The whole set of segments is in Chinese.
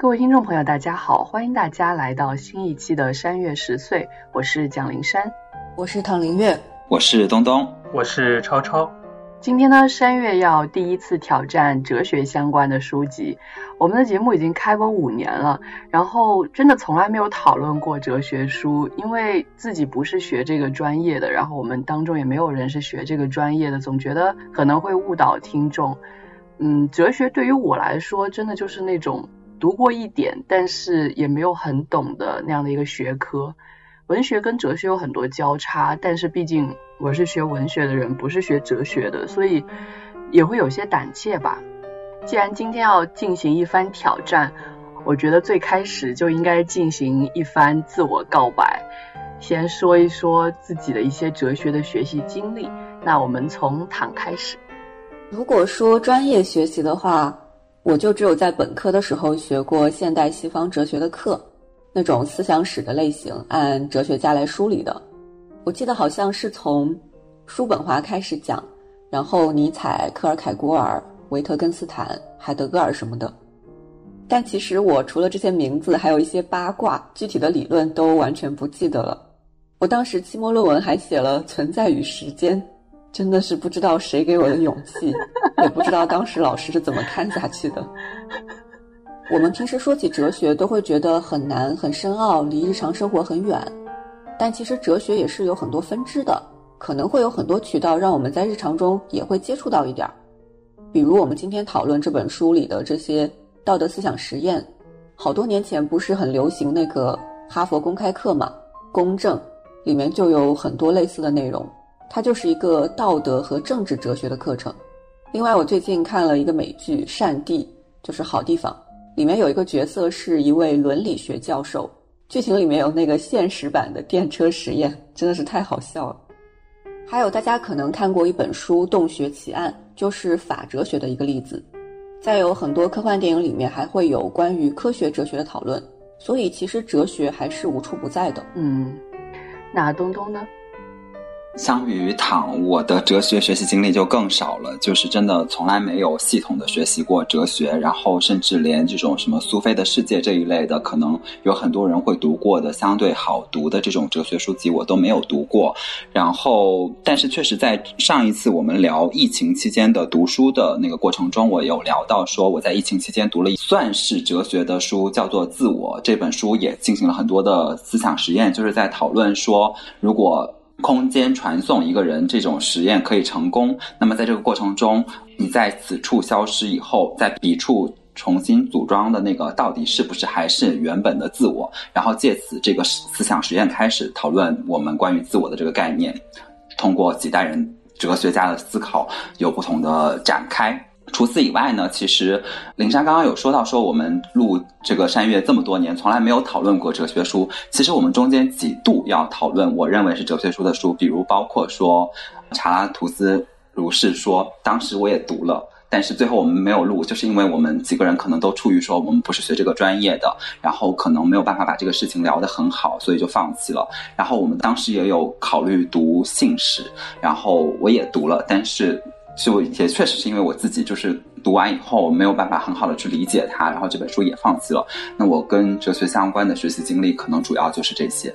各位听众朋友，大家好，欢迎大家来到新一期的山月十岁，我是蒋灵山。我是唐林月，我是东东，我是超超，今天呢，山月要第一次挑战哲学相关的书籍。我们的节目已经开播五年了，然后真的从来没有讨论过哲学书，因为自己不是学这个专业的，然后我们当中也没有人是学这个专业的，总觉得可能会误导听众。嗯，哲学对于我来说，真的就是那种读过一点，但是也没有很懂的那样的一个学科。文学跟哲学有很多交叉，但是毕竟我是学文学的人，不是学哲学的，所以也会有些胆怯吧。既然今天要进行一番挑战，我觉得最开始就应该进行一番自我告白，先说一说自己的一些哲学的学习经历。那我们从唐开始。如果说专业学习的话，我就只有在本科的时候学过现代西方哲学的课，那种思想史的类型，按哲学家来梳理的。我记得好像是从叔本华开始讲，然后尼采、克尔凯郭尔、维特根斯坦、海德格尔什么的。但其实我除了这些名字，还有一些八卦，具体的理论都完全不记得了。我当时期末论文还写了存在与时间。真的是不知道谁给我的勇气，也不知道当时老师是怎么看下去的。我们平时说起哲学，都会觉得很难、很深奥，离日常生活很远。但其实哲学也是有很多分支的，可能会有很多渠道让我们在日常中也会接触到一点儿。比如我们今天讨论这本书里的这些道德思想实验，好多年前不是很流行那个哈佛公开课嘛，公正里面就有很多类似的内容。它就是一个道德和政治哲学的课程。另外，我最近看了一个美剧《善地》，就是好地方，里面有一个角色是一位伦理学教授。剧情里面有那个现实版的电车实验，真的是太好笑了。还有大家可能看过一本书《洞穴奇案》，就是法哲学的一个例子。再有很多科幻电影里面还会有关于科学哲学的讨论，所以其实哲学还是无处不在的。嗯，那东东呢？相比于躺，我的哲学学习经历就更少了，就是真的从来没有系统的学习过哲学，然后甚至连这种什么苏菲的世界这一类的，可能有很多人会读过的相对好读的这种哲学书籍，我都没有读过。然后，但是确实在上一次我们聊疫情期间的读书的那个过程中，我有聊到说我在疫情期间读了算是哲学的书，叫做《自我》这本书，也进行了很多的思想实验，就是在讨论说如果。空间传送一个人这种实验可以成功，那么在这个过程中，你在此处消失以后，在彼处重新组装的那个到底是不是还是原本的自我？然后借此这个思想实验开始讨论我们关于自我的这个概念，通过几代人哲学家的思考有不同的展开。除此以外呢，其实灵山刚刚有说到说我们录这个山月这么多年，从来没有讨论过哲学书。其实我们中间几度要讨论我认为是哲学书的书，比如包括说查拉图斯如是说，当时我也读了，但是最后我们没有录，就是因为我们几个人可能都出于说我们不是学这个专业的，然后可能没有办法把这个事情聊得很好，所以就放弃了。然后我们当时也有考虑读信史，然后我也读了，但是。就也确实是因为我自己就是读完以后没有办法很好的去理解它，然后这本书也放弃了。那我跟哲学相关的学习经历可能主要就是这些。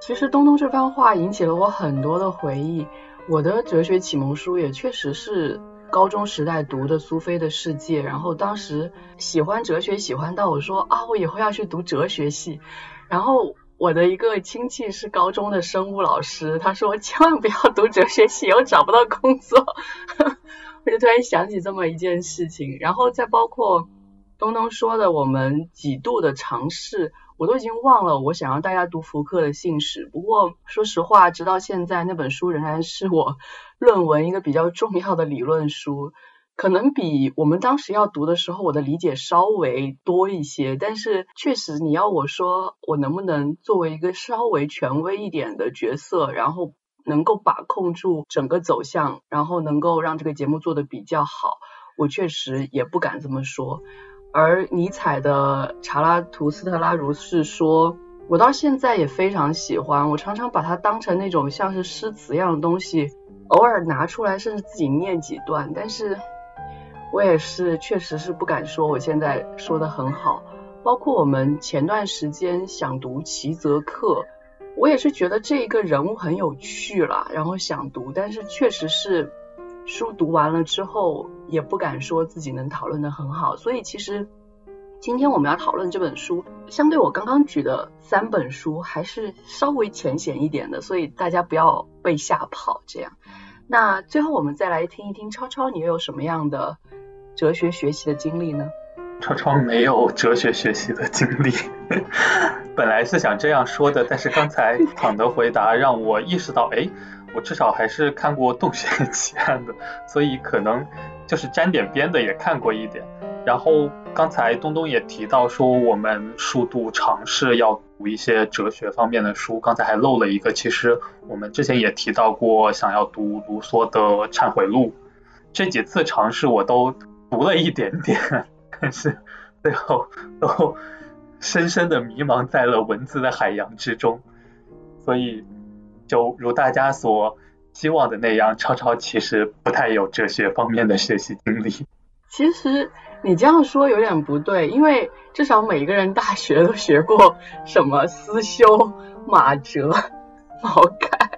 其实东东这番话引起了我很多的回忆。我的哲学启蒙书也确实是高中时代读的苏菲的世界，然后当时喜欢哲学，喜欢到我说啊，我以后要去读哲学系，然后。我的一个亲戚是高中的生物老师，他说千万不要读哲学系，我找不到工作。我就突然想起这么一件事情，然后再包括东东说的我们几度的尝试，我都已经忘了我想让大家读福克的信使。不过说实话，直到现在那本书仍然是我论文一个比较重要的理论书。可能比我们当时要读的时候，我的理解稍微多一些。但是确实，你要我说，我能不能作为一个稍微权威一点的角色，然后能够把控住整个走向，然后能够让这个节目做得比较好，我确实也不敢这么说。而尼采的《查拉图斯特拉如是说》，我到现在也非常喜欢，我常常把它当成那种像是诗词一样的东西，偶尔拿出来，甚至自己念几段，但是。我也是，确实是不敢说我现在说的很好。包括我们前段时间想读齐泽克，我也是觉得这一个人物很有趣了，然后想读，但是确实是书读完了之后，也不敢说自己能讨论的很好。所以其实今天我们要讨论这本书，相对我刚刚举的三本书，还是稍微浅显一点的，所以大家不要被吓跑。这样，那最后我们再来听一听超超，你又有什么样的？哲学学习的经历呢？超超没有哲学学习的经历，本来是想这样说的，但是刚才躺的回答让我意识到，哎，我至少还是看过《洞穴奇案》的，所以可能就是沾点边的也看过一点。然后刚才东东也提到说，我们数度尝试要读一些哲学方面的书，刚才还漏了一个，其实我们之前也提到过，想要读卢梭的《忏悔录》，这几次尝试我都。读了一点点，但是最后都深深的迷茫在了文字的海洋之中，所以就如大家所希望的那样，超超其实不太有哲学方面的学习经历。其实你这样说有点不对，因为至少每一个人大学都学过什么思修、马哲、毛概。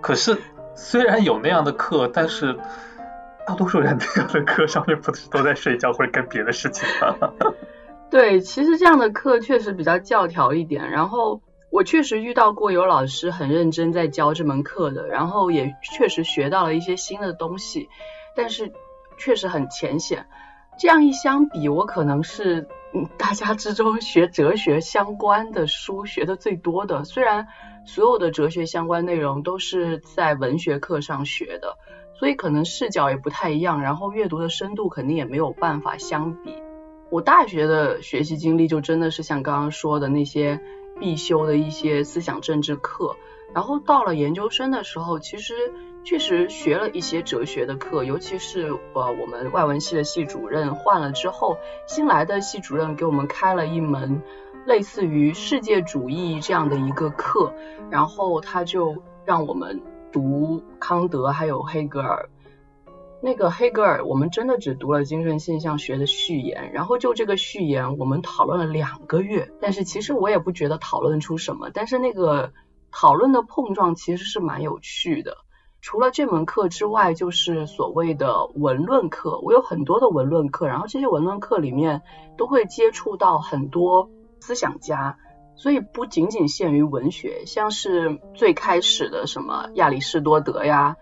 可是虽然有那样的课，但是。大多数人那样的课上面不是都在睡觉或者干别的事情吗？对，其实这样的课确实比较教条一点。然后我确实遇到过有老师很认真在教这门课的，然后也确实学到了一些新的东西，但是确实很浅显。这样一相比，我可能是大家之中学哲学相关的书学的最多的。虽然所有的哲学相关内容都是在文学课上学的。所以可能视角也不太一样，然后阅读的深度肯定也没有办法相比。我大学的学习经历就真的是像刚刚说的那些必修的一些思想政治课，然后到了研究生的时候，其实确实学了一些哲学的课，尤其是呃我们外文系的系主任换了之后，新来的系主任给我们开了一门类似于世界主义这样的一个课，然后他就让我们。读康德还有黑格尔，那个黑格尔我们真的只读了精神现象学的序言，然后就这个序言我们讨论了两个月，但是其实我也不觉得讨论出什么，但是那个讨论的碰撞其实是蛮有趣的。除了这门课之外，就是所谓的文论课，我有很多的文论课，然后这些文论课里面都会接触到很多思想家。所以不仅仅限于文学，像是最开始的什么亚里士多德呀、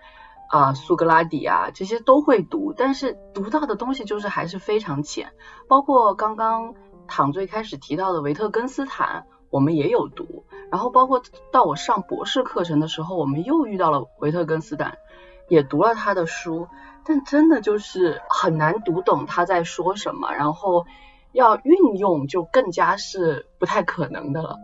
啊苏格拉底啊这些都会读，但是读到的东西就是还是非常浅。包括刚刚躺最开始提到的维特根斯坦，我们也有读。然后包括到我上博士课程的时候，我们又遇到了维特根斯坦，也读了他的书，但真的就是很难读懂他在说什么。然后。要运用就更加是不太可能的了。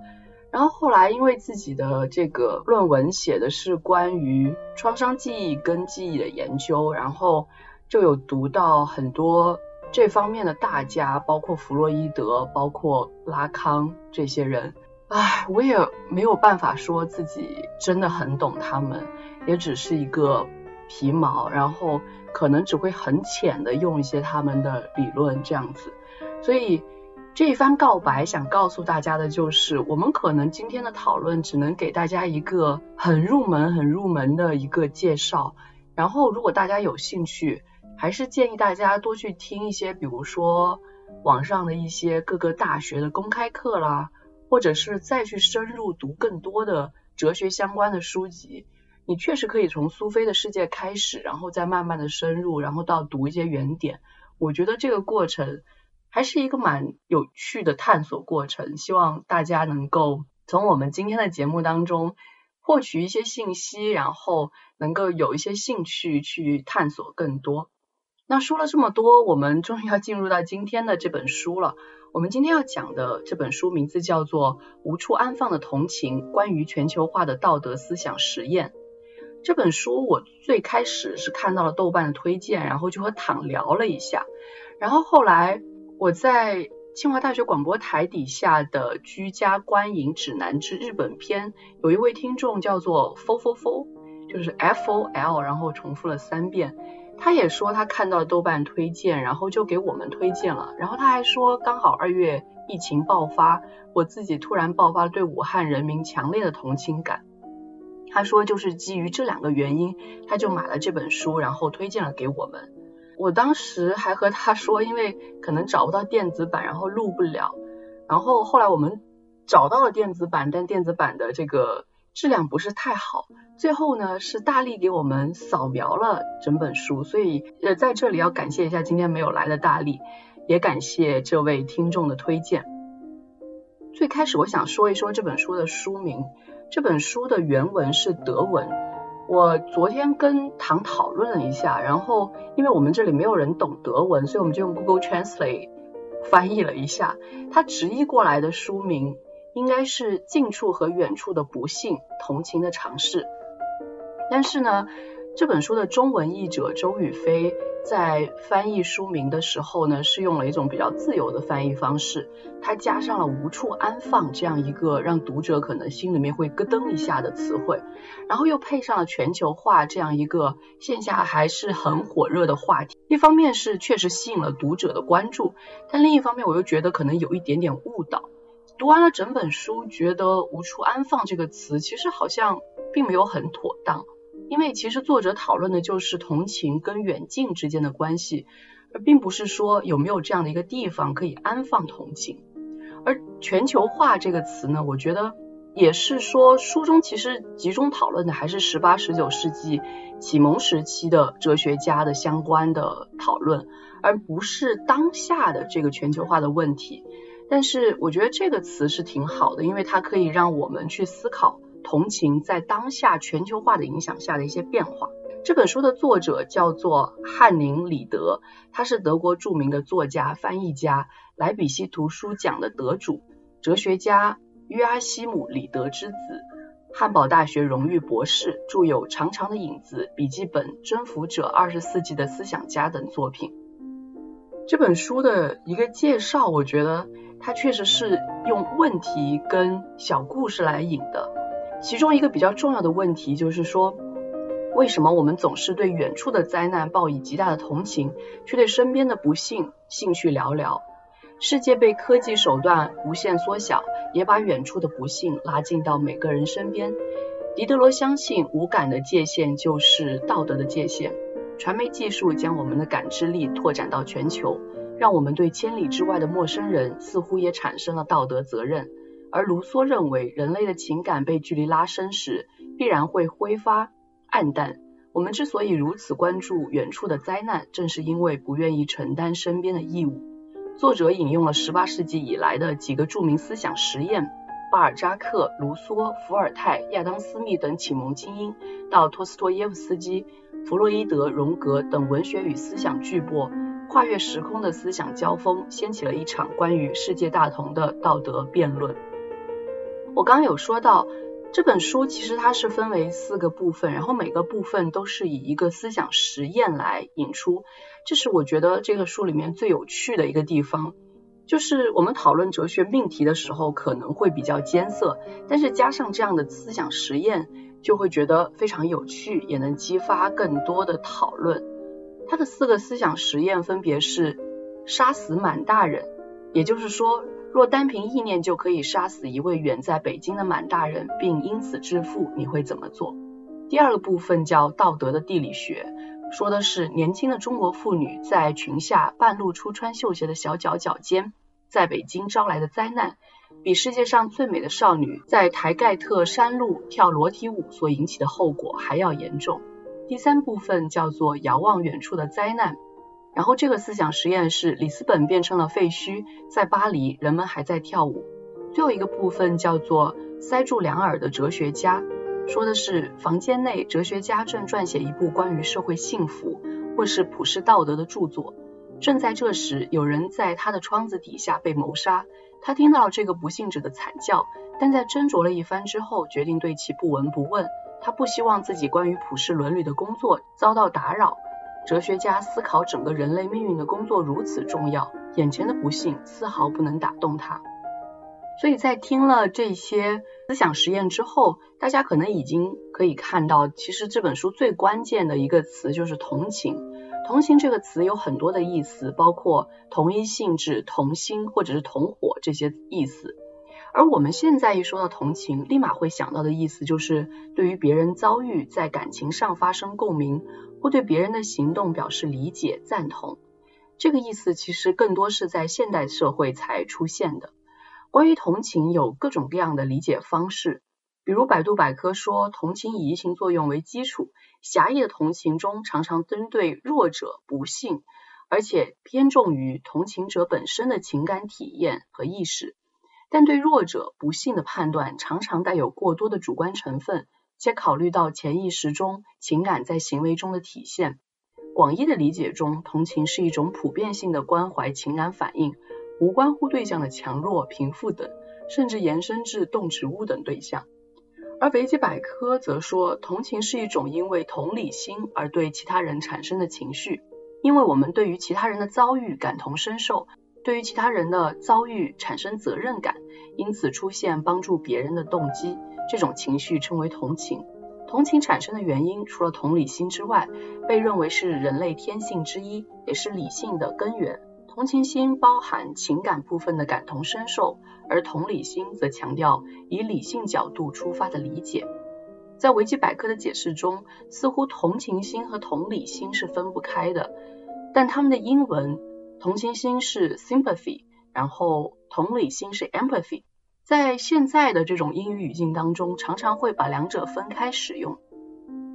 然后后来因为自己的这个论文写的是关于创伤记忆跟记忆的研究，然后就有读到很多这方面的大家，包括弗洛伊德，包括拉康这些人。唉，我也没有办法说自己真的很懂他们，也只是一个皮毛，然后可能只会很浅的用一些他们的理论这样子。所以这一番告白，想告诉大家的就是，我们可能今天的讨论只能给大家一个很入门、很入门的一个介绍。然后，如果大家有兴趣，还是建议大家多去听一些，比如说网上的一些各个大学的公开课啦，或者是再去深入读更多的哲学相关的书籍。你确实可以从苏菲的世界开始，然后再慢慢的深入，然后到读一些原点。我觉得这个过程。还是一个蛮有趣的探索过程。希望大家能够从我们今天的节目当中获取一些信息，然后能够有一些兴趣去探索更多。那说了这么多，我们终于要进入到今天的这本书了。我们今天要讲的这本书名字叫做《无处安放的同情：关于全球化的道德思想实验》。这本书我最开始是看到了豆瓣的推荐，然后就和躺聊了一下。然后后来我在清华大学广播台底下的《居家观影指南之日本篇》，有一位听众叫做 f o f o f，就是 F O L，然后重复了三遍。他也说他看到豆瓣推荐，然后就给我们推荐了。然后他还说，刚好二月疫情爆发，我自己突然爆发了对武汉人民强烈的同情感。他说就是基于这两个原因，他就买了这本书，然后推荐了给我们。我当时还和他说，因为可能找不到电子版，然后录不了。然后后来我们找到了电子版，但电子版的这个。质量不是太好，最后呢是大力给我们扫描了整本书，所以呃在这里要感谢一下今天没有来的大力，也感谢这位听众的推荐。最开始我想说一说这本书的书名，这本书的原文是德文，我昨天跟唐讨论了一下，然后因为我们这里没有人懂德文，所以我们就用 Google Translate 翻译了一下，他直译过来的书名。应该是近处和远处的不幸，同情的尝试。但是呢，这本书的中文译者周宇飞在翻译书名的时候呢，是用了一种比较自由的翻译方式，他加上了“无处安放”这样一个让读者可能心里面会咯噔一下的词汇，然后又配上了全球化这样一个线下还是很火热的话题。一方面是确实吸引了读者的关注，但另一方面我又觉得可能有一点点误导。读完了整本书，觉得“无处安放”这个词其实好像并没有很妥当，因为其实作者讨论的就是同情跟远近之间的关系，而并不是说有没有这样的一个地方可以安放同情。而“全球化”这个词呢，我觉得也是说书中其实集中讨论的还是十八、十九世纪启蒙时期的哲学家的相关的讨论，而不是当下的这个全球化的问题。但是我觉得这个词是挺好的，因为它可以让我们去思考同情在当下全球化的影响下的一些变化。这本书的作者叫做汉宁·里德，他是德国著名的作家、翻译家，莱比锡图书奖的得主，哲学家约阿希姆·里德之子，汉堡大学荣誉博士，著有《长长的影子》笔记本、《征服者》、二十世纪的思想家等作品。这本书的一个介绍，我觉得。它确实是用问题跟小故事来引的，其中一个比较重要的问题就是说，为什么我们总是对远处的灾难报以极大的同情，却对身边的不幸兴趣寥寥？世界被科技手段无限缩小，也把远处的不幸拉近到每个人身边。狄德罗相信，无感的界限就是道德的界限。传媒技术将我们的感知力拓展到全球。让我们对千里之外的陌生人似乎也产生了道德责任，而卢梭认为，人类的情感被距离拉伸时，必然会挥发暗淡。我们之所以如此关注远处的灾难，正是因为不愿意承担身边的义务。作者引用了十八世纪以来的几个著名思想实验，巴尔扎克、卢梭、伏尔泰、亚当·斯密等启蒙精英，到托斯托耶夫斯基、弗洛伊德、荣格等文学与思想巨擘。跨越时空的思想交锋，掀起了一场关于世界大同的道德辩论。我刚刚有说到，这本书其实它是分为四个部分，然后每个部分都是以一个思想实验来引出。这是我觉得这个书里面最有趣的一个地方，就是我们讨论哲学命题的时候可能会比较艰涩，但是加上这样的思想实验，就会觉得非常有趣，也能激发更多的讨论。他的四个思想实验分别是：杀死满大人，也就是说，若单凭意念就可以杀死一位远在北京的满大人，并因此致富，你会怎么做？第二个部分叫道德的地理学，说的是年轻的中国妇女在裙下半露出穿绣鞋的小脚脚尖，在北京招来的灾难，比世界上最美的少女在台盖特山路跳裸体舞所引起的后果还要严重。第三部分叫做遥望远处的灾难，然后这个思想实验是里斯本变成了废墟，在巴黎人们还在跳舞。最后一个部分叫做塞住两耳的哲学家，说的是房间内哲学家正撰写一部关于社会幸福或是普世道德的著作。正在这时，有人在他的窗子底下被谋杀。他听到这个不幸者的惨叫，但在斟酌了一番之后，决定对其不闻不问。他不希望自己关于普世伦理的工作遭到打扰。哲学家思考整个人类命运的工作如此重要，眼前的不幸丝毫不能打动他。所以在听了这些思想实验之后，大家可能已经可以看到，其实这本书最关键的一个词就是同情。同情这个词有很多的意思，包括同一性质、同心或者是同伙这些意思。而我们现在一说到同情，立马会想到的意思就是对于别人遭遇在感情上发生共鸣。或对别人的行动表示理解、赞同，这个意思其实更多是在现代社会才出现的。关于同情有各种各样的理解方式，比如百度百科说，同情以移情作用为基础，狭义的同情中常常针对弱者、不幸，而且偏重于同情者本身的情感体验和意识，但对弱者、不幸的判断常常带有过多的主观成分。且考虑到潜意识中情感在行为中的体现，广义的理解中，同情是一种普遍性的关怀情感反应，无关乎对象的强弱、贫富等，甚至延伸至动植物等对象。而维基百科则说，同情是一种因为同理心而对其他人产生的情绪，因为我们对于其他人的遭遇感同身受，对于其他人的遭遇产生责任感，因此出现帮助别人的动机。这种情绪称为同情。同情产生的原因，除了同理心之外，被认为是人类天性之一，也是理性的根源。同情心包含情感部分的感同身受，而同理心则强调以理性角度出发的理解。在维基百科的解释中，似乎同情心和同理心是分不开的，但他们的英文同情心是 sympathy，然后同理心是 empathy。在现在的这种英语语境当中，常常会把两者分开使用。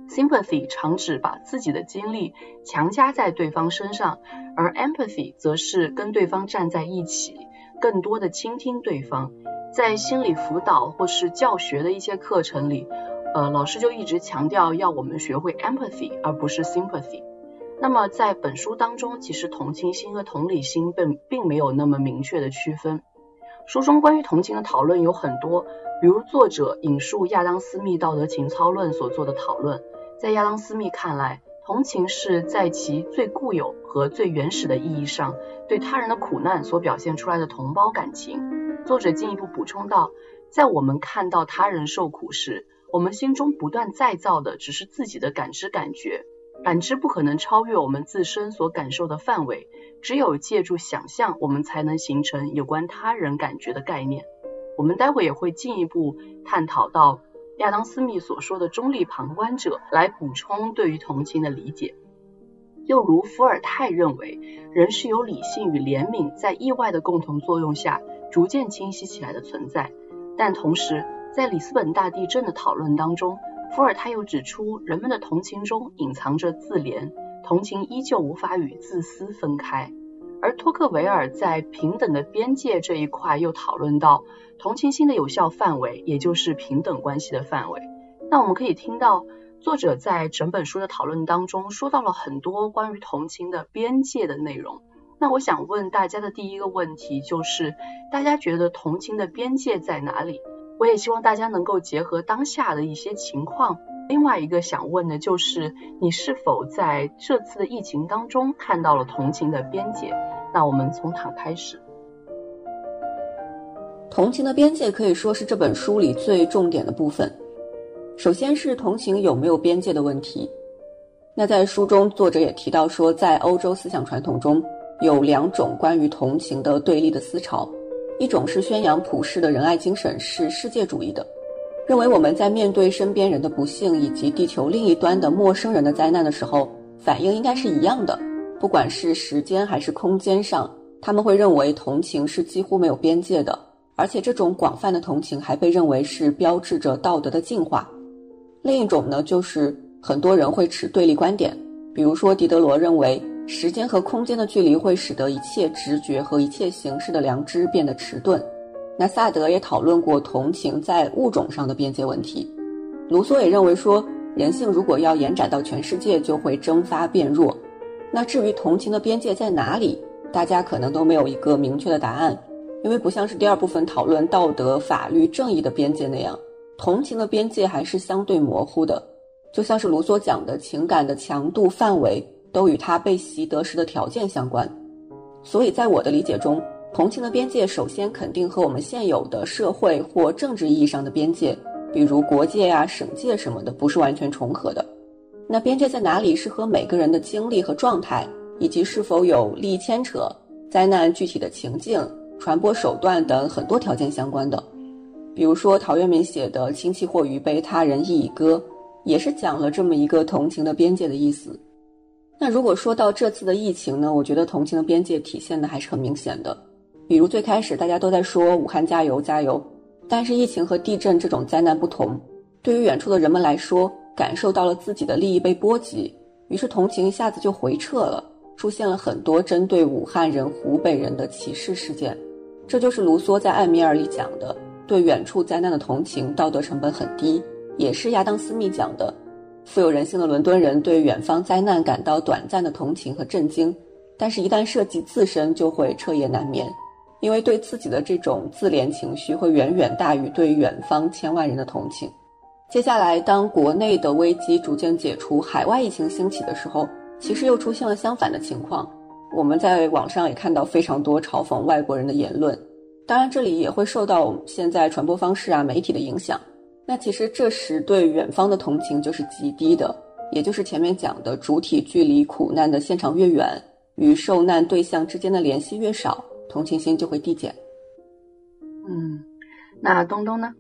Sympathy 常指把自己的经历强加在对方身上，而 Empathy 则是跟对方站在一起，更多的倾听对方。在心理辅导或是教学的一些课程里，呃，老师就一直强调要我们学会 Empathy，而不是 Sympathy。那么在本书当中，其实同情心和同理心并并没有那么明确的区分。书中关于同情的讨论有很多，比如作者引述亚当·斯密《道德情操论》所做的讨论。在亚当·斯密看来，同情是在其最固有和最原始的意义上，对他人的苦难所表现出来的同胞感情。作者进一步补充道，在我们看到他人受苦时，我们心中不断再造的只是自己的感知感觉，感知不可能超越我们自身所感受的范围。只有借助想象，我们才能形成有关他人感觉的概念。我们待会也会进一步探讨到亚当·斯密所说的中立旁观者，来补充对于同情的理解。又如伏尔泰认为，人是由理性与怜悯在意外的共同作用下逐渐清晰起来的存在。但同时，在里斯本大地震的讨论当中，伏尔泰又指出，人们的同情中隐藏着自怜。同情依旧无法与自私分开，而托克维尔在平等的边界这一块又讨论到同情心的有效范围，也就是平等关系的范围。那我们可以听到作者在整本书的讨论当中说到了很多关于同情的边界的内容。那我想问大家的第一个问题就是，大家觉得同情的边界在哪里？我也希望大家能够结合当下的一些情况。另外一个想问的就是，你是否在这次的疫情当中看到了同情的边界？那我们从哪开始？同情的边界可以说是这本书里最重点的部分。首先是同情有没有边界的问题。那在书中，作者也提到说，在欧洲思想传统中有两种关于同情的对立的思潮，一种是宣扬普世的仁爱精神，是世界主义的。认为我们在面对身边人的不幸以及地球另一端的陌生人的灾难的时候，反应应该是一样的，不管是时间还是空间上，他们会认为同情是几乎没有边界的，而且这种广泛的同情还被认为是标志着道德的进化。另一种呢，就是很多人会持对立观点，比如说狄德罗认为时间和空间的距离会使得一切直觉和一切形式的良知变得迟钝。那萨德也讨论过同情在物种上的边界问题。卢梭也认为说，人性如果要延展到全世界，就会蒸发变弱。那至于同情的边界在哪里，大家可能都没有一个明确的答案，因为不像是第二部分讨论道德、法律、正义的边界那样，同情的边界还是相对模糊的。就像是卢梭讲的情感的强度、范围。都与他被习得时的条件相关，所以在我的理解中，同情的边界首先肯定和我们现有的社会或政治意义上的边界，比如国界呀、省界什么的，不是完全重合的。那边界在哪里，是和每个人的经历和状态，以及是否有利益牵扯、灾难具体的情境、传播手段等很多条件相关的。比如说陶渊明写的“亲戚或余悲，他人亦已歌”，也是讲了这么一个同情的边界的意思。那如果说到这次的疫情呢，我觉得同情的边界体现的还是很明显的。比如最开始大家都在说武汉加油加油，但是疫情和地震这种灾难不同，对于远处的人们来说，感受到了自己的利益被波及，于是同情一下子就回撤了，出现了很多针对武汉人、湖北人的歧视事件。这就是卢梭在《艾米尔》里讲的对远处灾难的同情，道德成本很低，也是亚当·斯密讲的。富有人性的伦敦人对远方灾难感到短暂的同情和震惊，但是，一旦涉及自身，就会彻夜难眠，因为对自己的这种自怜情绪会远远大于对远方千万人的同情。接下来，当国内的危机逐渐解除，海外疫情兴起的时候，其实又出现了相反的情况。我们在网上也看到非常多嘲讽外国人的言论，当然，这里也会受到现在传播方式啊、媒体的影响。那其实这时对远方的同情就是极低的，也就是前面讲的主体距离苦难的现场越远，与受难对象之间的联系越少，同情心就会递减。嗯，那东东呢？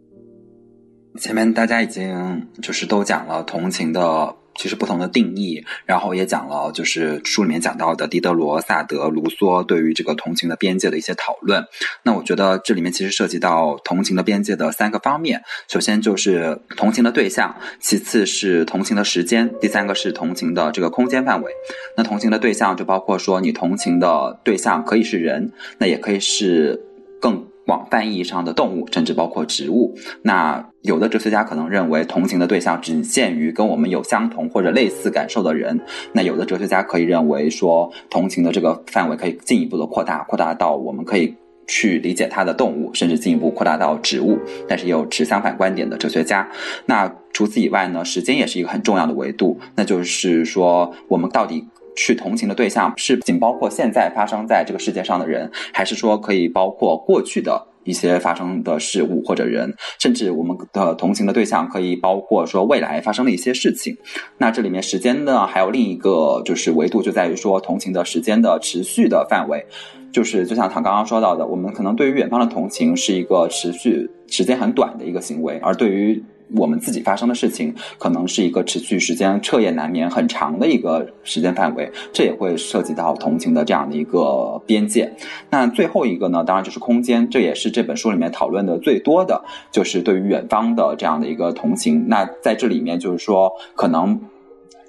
前面大家已经就是都讲了同情的。其实不同的定义，然后也讲了，就是书里面讲到的狄德罗、萨德、卢梭对于这个同情的边界的一些讨论。那我觉得这里面其实涉及到同情的边界的三个方面，首先就是同情的对象，其次是同情的时间，第三个是同情的这个空间范围。那同情的对象就包括说，你同情的对象可以是人，那也可以是更。广泛意义上的动物，甚至包括植物。那有的哲学家可能认为，同情的对象仅限于跟我们有相同或者类似感受的人。那有的哲学家可以认为说，同情的这个范围可以进一步的扩大，扩大到我们可以去理解它的动物，甚至进一步扩大到植物。但是也有持相反观点的哲学家。那除此以外呢，时间也是一个很重要的维度。那就是说，我们到底。去同情的对象是仅包括现在发生在这个世界上的人，还是说可以包括过去的一些发生的事物或者人，甚至我们的同情的对象可以包括说未来发生的一些事情？那这里面时间呢，还有另一个就是维度，就在于说同情的时间的持续的范围，就是就像唐刚刚说到的，我们可能对于远方的同情是一个持续时间很短的一个行为，而对于我们自己发生的事情，可能是一个持续时间彻夜难眠很长的一个时间范围，这也会涉及到同情的这样的一个边界。那最后一个呢，当然就是空间，这也是这本书里面讨论的最多的，就是对于远方的这样的一个同情。那在这里面，就是说，可能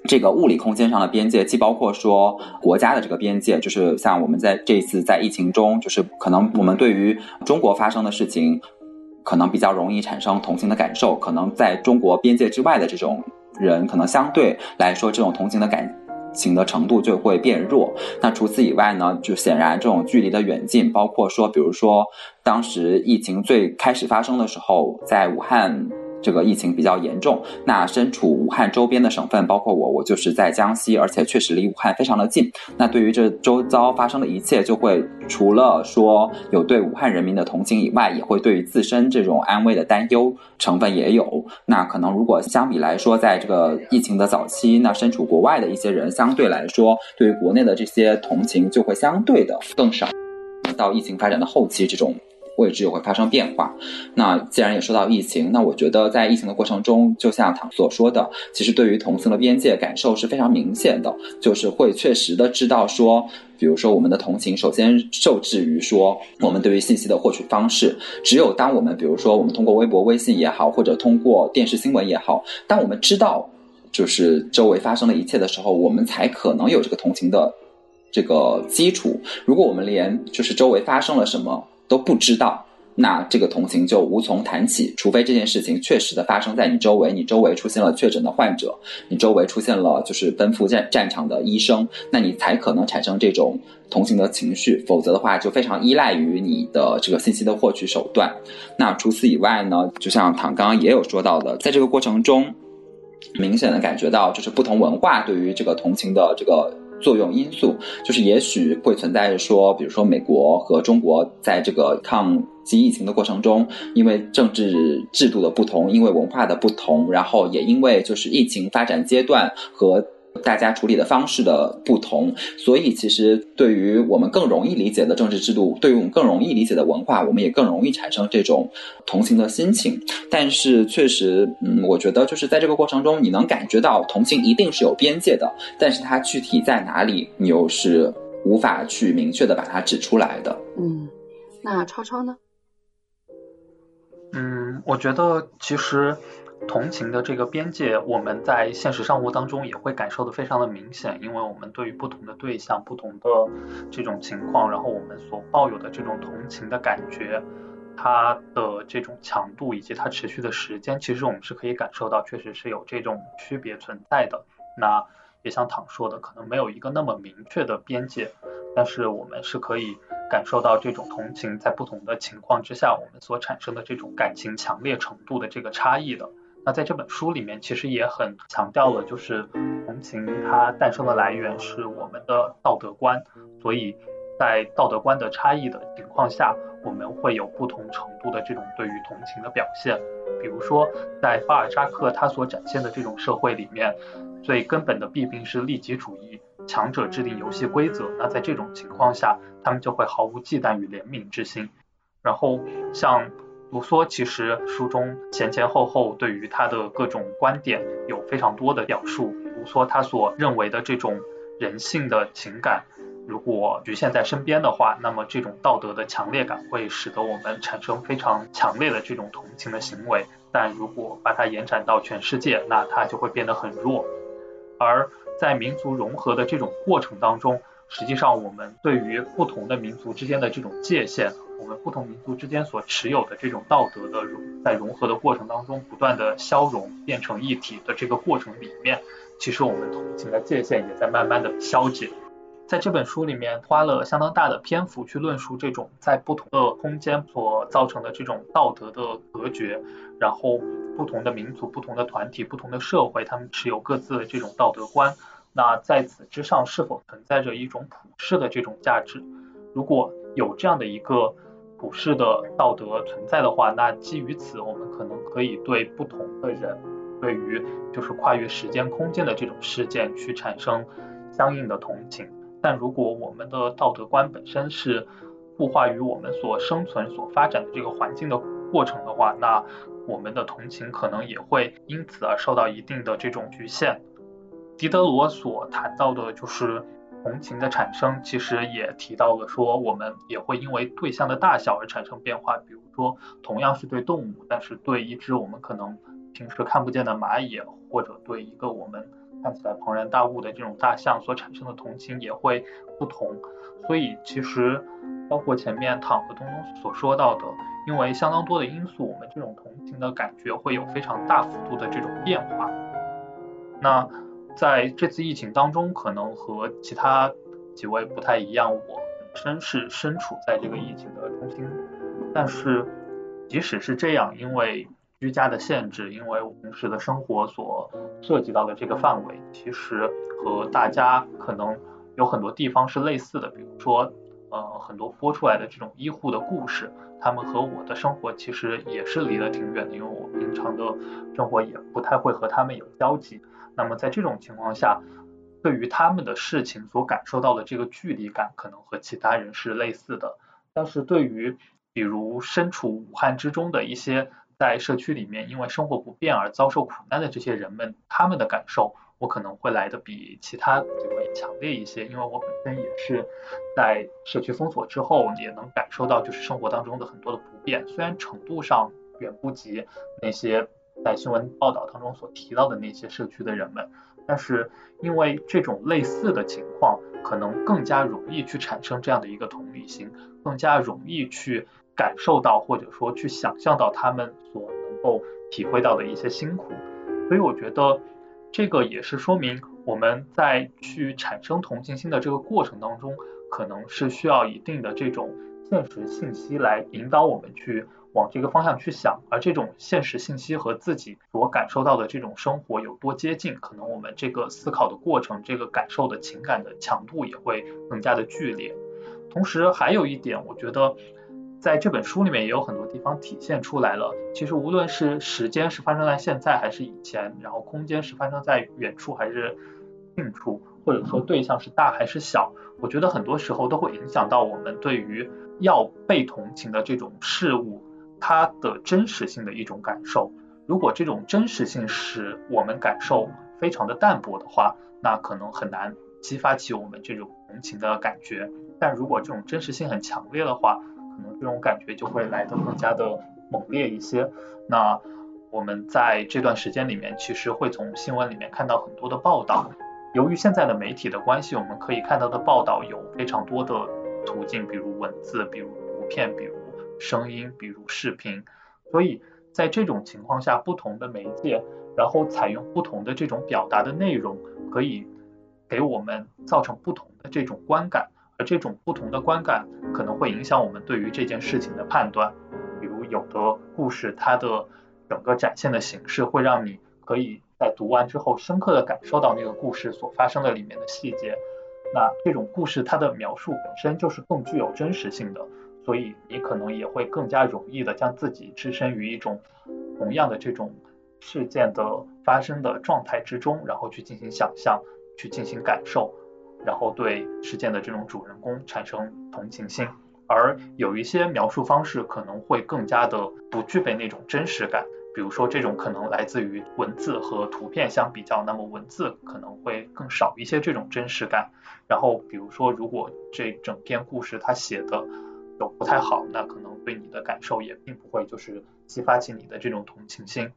这个物理空间上的边界，既包括说国家的这个边界，就是像我们在这一次在疫情中，就是可能我们对于中国发生的事情。可能比较容易产生同情的感受，可能在中国边界之外的这种人，可能相对来说这种同情的感情的程度就会变弱。那除此以外呢，就显然这种距离的远近，包括说，比如说当时疫情最开始发生的时候，在武汉。这个疫情比较严重，那身处武汉周边的省份，包括我，我就是在江西，而且确实离武汉非常的近。那对于这周遭发生的一切，就会除了说有对武汉人民的同情以外，也会对于自身这种安危的担忧成分也有。那可能如果相比来说，在这个疫情的早期，那身处国外的一些人，相对来说，对于国内的这些同情就会相对的更少。到疫情发展的后期，这种。位置又会发生变化。那既然也说到疫情，那我觉得在疫情的过程中，就像唐所说的，其实对于同情的边界感受是非常明显的，就是会确实的知道说，比如说我们的同情首先受制于说我们对于信息的获取方式，只有当我们比如说我们通过微博、微信也好，或者通过电视新闻也好，当我们知道就是周围发生的一切的时候，我们才可能有这个同情的。这个基础。如果我们连就是周围发生了什么都不知道。那这个同情就无从谈起，除非这件事情确实的发生在你周围，你周围出现了确诊的患者，你周围出现了就是奔赴战战场的医生，那你才可能产生这种同情的情绪，否则的话就非常依赖于你的这个信息的获取手段。那除此以外呢，就像唐刚刚也有说到的，在这个过程中，明显的感觉到就是不同文化对于这个同情的这个。作用因素就是，也许会存在说，比如说美国和中国在这个抗击疫情的过程中，因为政治制度的不同，因为文化的不同，然后也因为就是疫情发展阶段和。大家处理的方式的不同，所以其实对于我们更容易理解的政治制度，对于我们更容易理解的文化，我们也更容易产生这种同情的心情。但是确实，嗯，我觉得就是在这个过程中，你能感觉到同情一定是有边界的，但是它具体在哪里，你又是无法去明确的把它指出来的。嗯，那超超呢？嗯，我觉得其实。同情的这个边界，我们在现实生活当中也会感受的非常的明显，因为我们对于不同的对象、不同的这种情况，然后我们所抱有的这种同情的感觉，它的这种强度以及它持续的时间，其实我们是可以感受到，确实是有这种区别存在的。那也像唐说的，可能没有一个那么明确的边界，但是我们是可以感受到这种同情在不同的情况之下，我们所产生的这种感情强烈程度的这个差异的。那在这本书里面，其实也很强调了，就是同情它诞生的来源是我们的道德观，所以在道德观的差异的情况下，我们会有不同程度的这种对于同情的表现。比如说，在巴尔扎克他所展现的这种社会里面，最根本的弊病是利己主义，强者制定游戏规则。那在这种情况下，他们就会毫无忌惮与怜悯之心。然后像。卢梭其实书中前前后后对于他的各种观点有非常多的表述。卢梭他所认为的这种人性的情感，如果局限在身边的话，那么这种道德的强烈感会使得我们产生非常强烈的这种同情的行为。但如果把它延展到全世界，那它就会变得很弱。而在民族融合的这种过程当中，实际上我们对于不同的民族之间的这种界限。我们不同民族之间所持有的这种道德的融，在融合的过程当中，不断的消融变成一体的这个过程里面，其实我们同情的界限也在慢慢的消解。在这本书里面，花了相当大的篇幅去论述这种在不同的空间所造成的这种道德的隔绝，然后不同的民族、不同的团体、不同的社会，他们持有各自的这种道德观。那在此之上，是否存在着一种普世的这种价值？如果有这样的一个。普世的道德存在的话，那基于此，我们可能可以对不同的人，对于就是跨越时间空间的这种事件去产生相应的同情。但如果我们的道德观本身是固化于我们所生存、所发展的这个环境的过程的话，那我们的同情可能也会因此而受到一定的这种局限。狄德罗所谈到的就是。同情的产生其实也提到了，说我们也会因为对象的大小而产生变化。比如说，同样是对动物，但是对一只我们可能平时看不见的蚂蚁，或者对一个我们看起来庞然大物的这种大象所产生的同情也会不同。所以，其实包括前面躺和东东所说到的，因为相当多的因素，我们这种同情的感觉会有非常大幅度的这种变化。那。在这次疫情当中，可能和其他几位不太一样，我本身是身处在这个疫情的中心，但是即使是这样，因为居家的限制，因为我平时的生活所涉及到的这个范围，其实和大家可能有很多地方是类似的，比如说，呃，很多播出来的这种医护的故事，他们和我的生活其实也是离得挺远的，因为我平常的生活也不太会和他们有交集。那么在这种情况下，对于他们的事情所感受到的这个距离感，可能和其他人是类似的。但是对于比如身处武汉之中的一些在社区里面因为生活不便而遭受苦难的这些人们，他们的感受，我可能会来的比其他几位强烈一些，因为我本身也是在社区封锁之后，也能感受到就是生活当中的很多的不便，虽然程度上远不及那些。在新闻报道当中所提到的那些社区的人们，但是因为这种类似的情况，可能更加容易去产生这样的一个同理心，更加容易去感受到或者说去想象到他们所能够体会到的一些辛苦。所以我觉得这个也是说明我们在去产生同情心的这个过程当中，可能是需要一定的这种现实信息来引导我们去。往这个方向去想，而这种现实信息和自己所感受到的这种生活有多接近，可能我们这个思考的过程，这个感受的情感的强度也会更加的剧烈。同时还有一点，我觉得在这本书里面也有很多地方体现出来了。其实无论是时间是发生在现在还是以前，然后空间是发生在远处还是近处，或者说对象是大还是小，我觉得很多时候都会影响到我们对于要被同情的这种事物。它的真实性的一种感受，如果这种真实性使我们感受非常的淡薄的话，那可能很难激发起我们这种同情的感觉。但如果这种真实性很强烈的话，可能这种感觉就会来得更加的猛烈一些。那我们在这段时间里面，其实会从新闻里面看到很多的报道。由于现在的媒体的关系，我们可以看到的报道有非常多的途径，比如文字，比如图片，比如。声音，比如视频，所以在这种情况下，不同的媒介，然后采用不同的这种表达的内容，可以给我们造成不同的这种观感，而这种不同的观感可能会影响我们对于这件事情的判断。比如有的故事，它的整个展现的形式会让你可以在读完之后深刻的感受到那个故事所发生的里面的细节。那这种故事它的描述本身就是更具有真实性的。所以你可能也会更加容易的将自己置身于一种同样的这种事件的发生的状态之中，然后去进行想象，去进行感受，然后对事件的这种主人公产生同情心。而有一些描述方式可能会更加的不具备那种真实感，比如说这种可能来自于文字和图片相比较，那么文字可能会更少一些这种真实感。然后比如说如果这整篇故事它写的。就不太好，那可能对你的感受也并不会就是激发起你的这种同情心。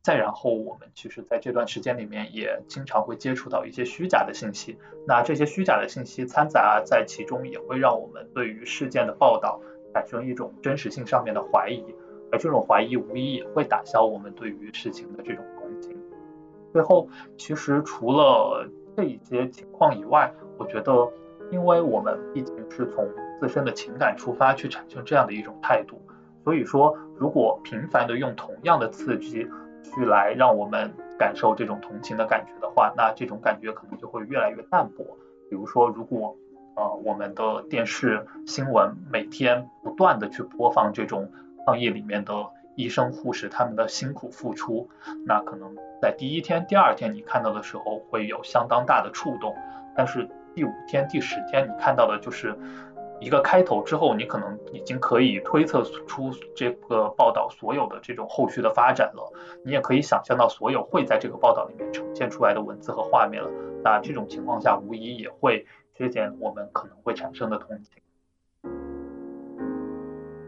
再然后，我们其实在这段时间里面也经常会接触到一些虚假的信息，那这些虚假的信息掺杂在其中，也会让我们对于事件的报道产生一种真实性上面的怀疑，而这种怀疑无疑也会打消我们对于事情的这种同情。最后，其实除了这一些情况以外，我觉得，因为我们毕竟是从自身的情感出发去产生这样的一种态度，所以说，如果频繁的用同样的刺激去来让我们感受这种同情的感觉的话，那这种感觉可能就会越来越淡薄。比如说，如果呃我们的电视新闻每天不断的去播放这种抗疫里面的医生护士他们的辛苦付出，那可能在第一天、第二天你看到的时候会有相当大的触动，但是第五天、第十天你看到的就是。一个开头之后，你可能已经可以推测出这个报道所有的这种后续的发展了。你也可以想象到所有会在这个报道里面呈现出来的文字和画面了。那这种情况下，无疑也会削减我们可能会产生的同情。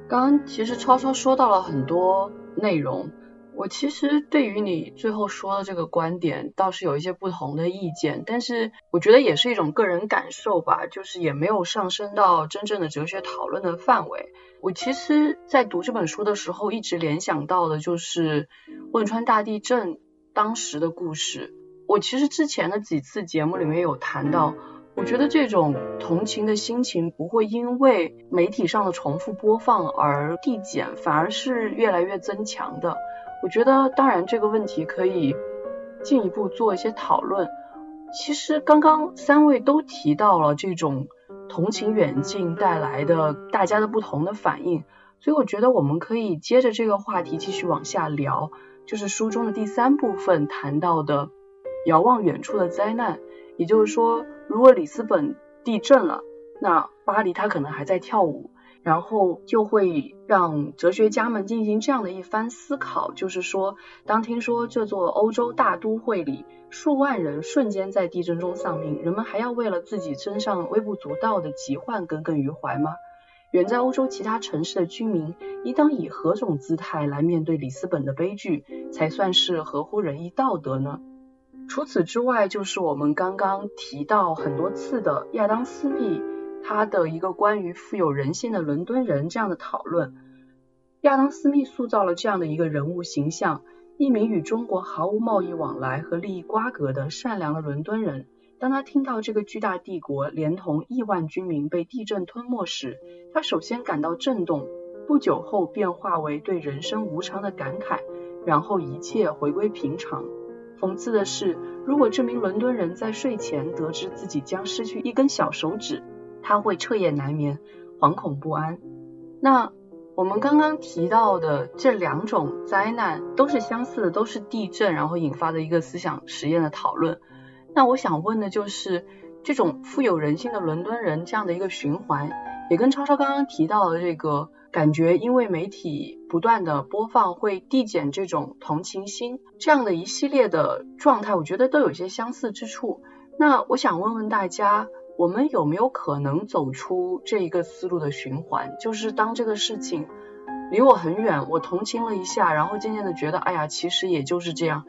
刚刚其实超超说到了很多内容。我其实对于你最后说的这个观点倒是有一些不同的意见，但是我觉得也是一种个人感受吧，就是也没有上升到真正的哲学讨论的范围。我其实，在读这本书的时候，一直联想到的就是汶川大地震当时的故事。我其实之前的几次节目里面有谈到，我觉得这种同情的心情不会因为媒体上的重复播放而递减，反而是越来越增强的。我觉得，当然这个问题可以进一步做一些讨论。其实刚刚三位都提到了这种同情远近带来的大家的不同的反应，所以我觉得我们可以接着这个话题继续往下聊。就是书中的第三部分谈到的遥望远处的灾难，也就是说，如果里斯本地震了，那巴黎它可能还在跳舞。然后就会让哲学家们进行这样的一番思考，就是说，当听说这座欧洲大都会里数万人瞬间在地震中丧命，人们还要为了自己身上微不足道的疾患耿耿于怀吗？远在欧洲其他城市的居民，应当以何种姿态来面对里斯本的悲剧，才算是合乎仁义道德呢？除此之外，就是我们刚刚提到很多次的亚当·斯密他的一个关于富有人性的伦敦人这样的讨论。亚当·斯密塑造了这样的一个人物形象：一名与中国毫无贸易往来和利益瓜葛的善良的伦敦人。当他听到这个巨大帝国连同亿万居民被地震吞没时，他首先感到震动，不久后变化为对人生无常的感慨，然后一切回归平常。讽刺的是，如果这名伦敦人在睡前得知自己将失去一根小手指，他会彻夜难眠，惶恐不安。那我们刚刚提到的这两种灾难都是相似的，都是地震，然后引发的一个思想实验的讨论。那我想问的就是，这种富有人性的伦敦人这样的一个循环，也跟超超刚刚提到的这个感觉，因为媒体不断的播放会递减这种同情心这样的一系列的状态，我觉得都有些相似之处。那我想问问大家，我们有没有可能走出这一个思路的循环？就是当这个事情离我很远，我同情了一下，然后渐渐的觉得，哎呀，其实也就是这样。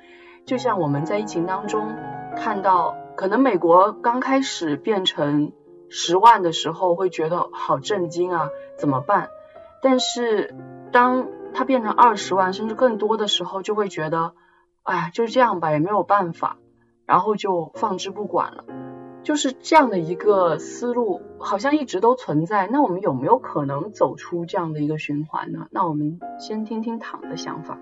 就像我们在疫情当中看到，可能美国刚开始变成十万的时候，会觉得好震惊啊，怎么办？但是当它变成二十万甚至更多的时候，就会觉得，哎呀，就是这样吧，也没有办法，然后就放之不管了。就是这样的一个思路，好像一直都存在。那我们有没有可能走出这样的一个循环呢？那我们先听听躺的想法。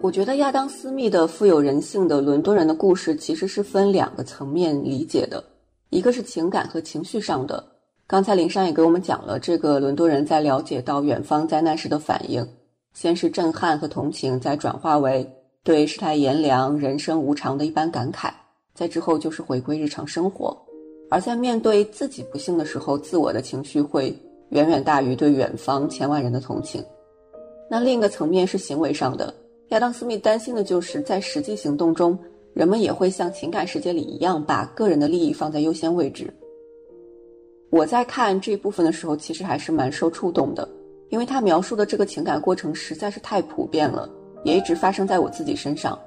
我觉得亚当·斯密的富有人性的伦敦人的故事其实是分两个层面理解的，一个是情感和情绪上的。刚才林珊也给我们讲了这个伦敦人在了解到远方灾难时的反应，先是震撼和同情，再转化为对世态炎凉、人生无常的一般感慨，在之后就是回归日常生活。而在面对自己不幸的时候，自我的情绪会远远大于对远方千万人的同情。那另一个层面是行为上的。亚当·斯密担心的就是在实际行动中，人们也会像情感世界里一样，把个人的利益放在优先位置。我在看这部分的时候，其实还是蛮受触动的，因为他描述的这个情感过程实在是太普遍了，也一直发生在我自己身上。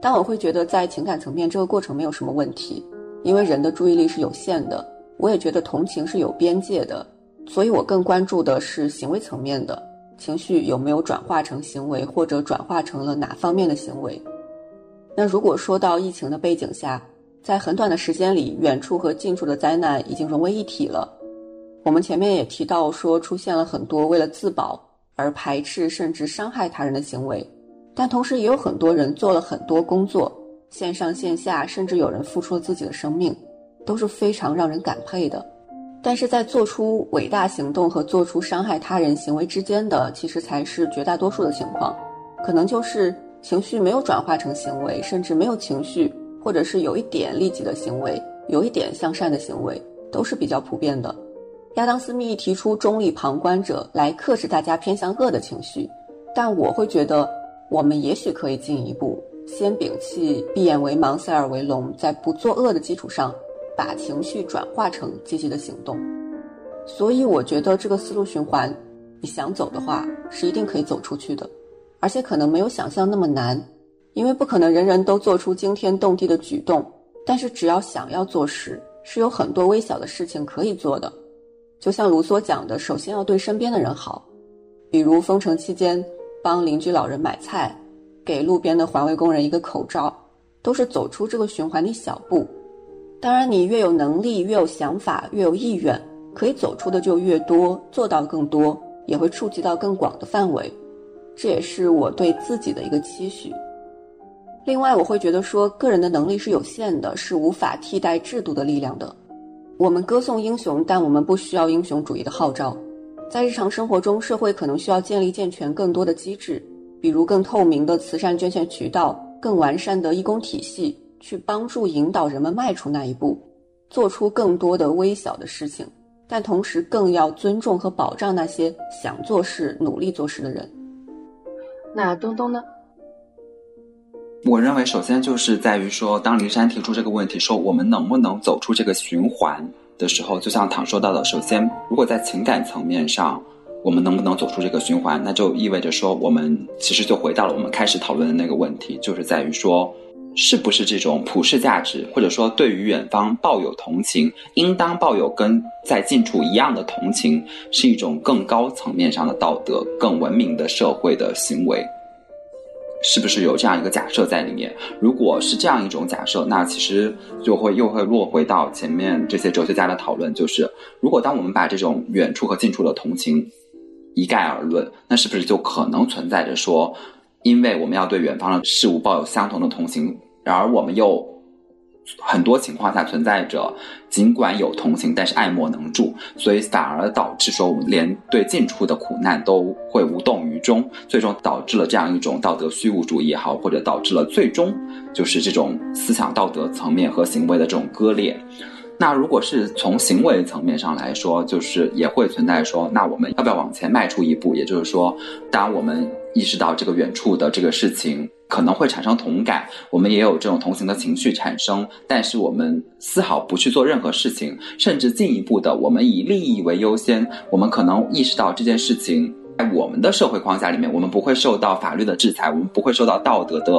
但我会觉得，在情感层面，这个过程没有什么问题，因为人的注意力是有限的。我也觉得同情是有边界的，所以我更关注的是行为层面的。情绪有没有转化成行为，或者转化成了哪方面的行为？那如果说到疫情的背景下，在很短的时间里，远处和近处的灾难已经融为一体了。我们前面也提到说，出现了很多为了自保而排斥甚至伤害他人的行为，但同时也有很多人做了很多工作，线上线下，甚至有人付出了自己的生命，都是非常让人感佩的。但是在做出伟大行动和做出伤害他人行为之间的，其实才是绝大多数的情况，可能就是情绪没有转化成行为，甚至没有情绪，或者是有一点利己的行为，有一点向善的行为，都是比较普遍的。亚当·斯密提出中立旁观者来克制大家偏向恶的情绪，但我会觉得，我们也许可以进一步，先摒弃闭眼为盲、塞耳为聋，在不作恶的基础上。把情绪转化成积极的行动，所以我觉得这个思路循环，你想走的话是一定可以走出去的，而且可能没有想象那么难，因为不可能人人都做出惊天动地的举动，但是只要想要做事，是有很多微小的事情可以做的。就像卢梭讲的，首先要对身边的人好，比如封城期间帮邻居老人买菜，给路边的环卫工人一个口罩，都是走出这个循环的一小步。当然，你越有能力，越有想法，越有意愿，可以走出的就越多，做到更多，也会触及到更广的范围。这也是我对自己的一个期许。另外，我会觉得说，个人的能力是有限的，是无法替代制度的力量的。我们歌颂英雄，但我们不需要英雄主义的号召。在日常生活中，社会可能需要建立健全更多的机制，比如更透明的慈善捐献渠道，更完善的义工体系。去帮助引导人们迈出那一步，做出更多的微小的事情，但同时更要尊重和保障那些想做事、努力做事的人。那东东呢？我认为，首先就是在于说，当林珊提出这个问题，说我们能不能走出这个循环的时候，就像唐说到的，首先，如果在情感层面上。我们能不能走出这个循环？那就意味着说，我们其实就回到了我们开始讨论的那个问题，就是在于说，是不是这种普世价值，或者说对于远方抱有同情，应当抱有跟在近处一样的同情，是一种更高层面上的道德、更文明的社会的行为。是不是有这样一个假设在里面？如果是这样一种假设，那其实就会又会落回到前面这些哲学家的讨论，就是如果当我们把这种远处和近处的同情一概而论，那是不是就可能存在着说，因为我们要对远方的事物抱有相同的同情，然而我们又。很多情况下存在着，尽管有同情，但是爱莫能助，所以反而导致说我们连对近处的苦难都会无动于衷，最终导致了这样一种道德虚无主义也好，或者导致了最终就是这种思想道德层面和行为的这种割裂。那如果是从行为层面上来说，就是也会存在说，那我们要不要往前迈出一步？也就是说，当我们意识到这个远处的这个事情。可能会产生同感，我们也有这种同情的情绪产生，但是我们丝毫不去做任何事情，甚至进一步的，我们以利益为优先。我们可能意识到这件事情在我们的社会框架里面，我们不会受到法律的制裁，我们不会受到道德的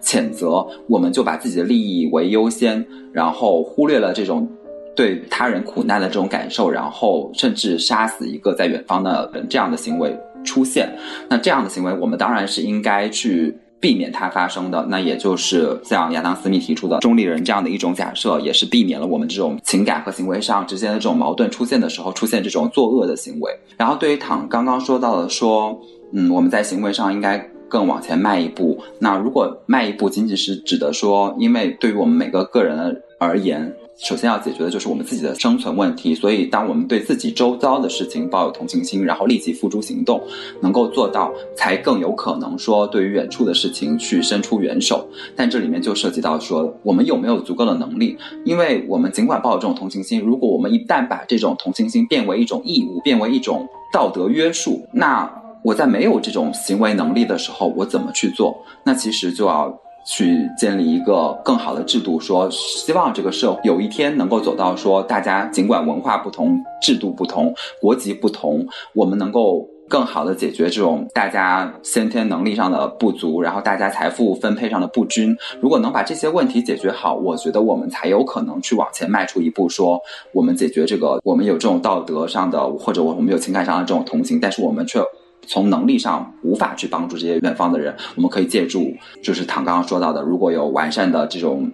谴责，我们就把自己的利益为优先，然后忽略了这种对他人苦难的这种感受，然后甚至杀死一个在远方的人这样的行为出现。那这样的行为，我们当然是应该去。避免它发生的，那也就是像亚当·斯密提出的中立人这样的一种假设，也是避免了我们这种情感和行为上之间的这种矛盾出现的时候出现这种作恶的行为。然后对于躺刚刚说到的说，嗯，我们在行为上应该更往前迈一步。那如果迈一步仅仅是指的说，因为对于我们每个个人而言。首先要解决的就是我们自己的生存问题，所以当我们对自己周遭的事情抱有同情心，然后立即付诸行动，能够做到，才更有可能说对于远处的事情去伸出援手。但这里面就涉及到说，我们有没有足够的能力？因为我们尽管抱有这种同情心，如果我们一旦把这种同情心变为一种义务，变为一种道德约束，那我在没有这种行为能力的时候，我怎么去做？那其实就要。去建立一个更好的制度，说希望这个社会有一天能够走到说，大家尽管文化不同、制度不同、国籍不同，我们能够更好的解决这种大家先天能力上的不足，然后大家财富分配上的不均。如果能把这些问题解决好，我觉得我们才有可能去往前迈出一步，说我们解决这个，我们有这种道德上的，或者我们有情感上的这种同情，但是我们却。从能力上无法去帮助这些远方的人，我们可以借助，就是唐刚刚说到的，如果有完善的这种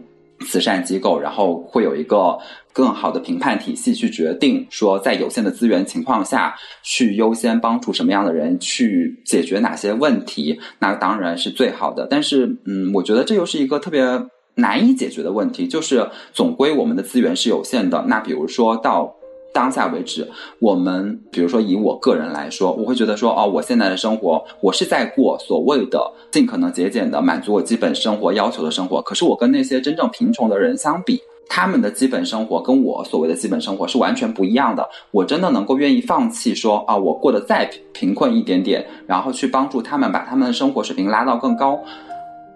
慈善机构，然后会有一个更好的评判体系去决定，说在有限的资源情况下去优先帮助什么样的人，去解决哪些问题，那当然是最好的。但是，嗯，我觉得这又是一个特别难以解决的问题，就是总归我们的资源是有限的。那比如说到。当下为止，我们比如说以我个人来说，我会觉得说，哦，我现在的生活，我是在过所谓的尽可能节俭的满足我基本生活要求的生活。可是我跟那些真正贫穷的人相比，他们的基本生活跟我所谓的基本生活是完全不一样的。我真的能够愿意放弃说，啊，我过得再贫困一点点，然后去帮助他们把他们的生活水平拉到更高。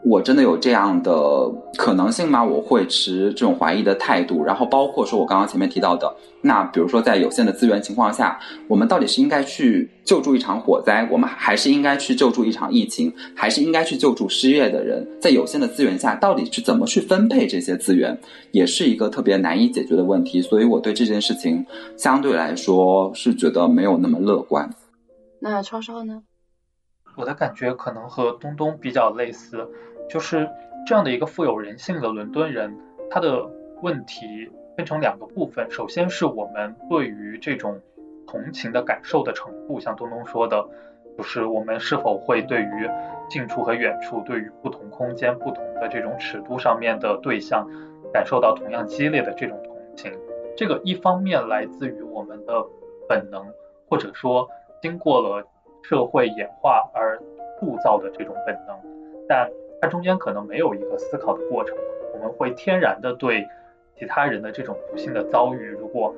我真的有这样的可能性吗？我会持这种怀疑的态度。然后包括说我刚刚前面提到的，那比如说在有限的资源情况下，我们到底是应该去救助一场火灾，我们还是应该去救助一场疫情，还是应该去救助失业的人？在有限的资源下，到底是怎么去分配这些资源，也是一个特别难以解决的问题。所以我对这件事情相对来说是觉得没有那么乐观。那超超呢？我的感觉可能和东东比较类似。就是这样的一个富有人性的伦敦人，他的问题分成两个部分。首先是我们对于这种同情的感受的程度，像东东说的，就是我们是否会对于近处和远处，对于不同空间、不同的这种尺度上面的对象，感受到同样激烈的这种同情。这个一方面来自于我们的本能，或者说经过了社会演化而塑造的这种本能，但。它中间可能没有一个思考的过程，我们会天然的对其他人的这种不幸的遭遇，如果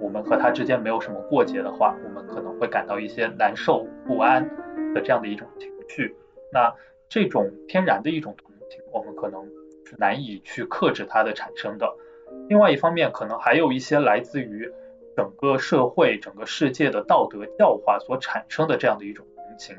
我们和他之间没有什么过节的话，我们可能会感到一些难受不安的这样的一种情绪。那这种天然的一种同情，我们可能是难以去克制它的产生的。另外一方面，可能还有一些来自于整个社会、整个世界的道德教化所产生的这样的一种同情，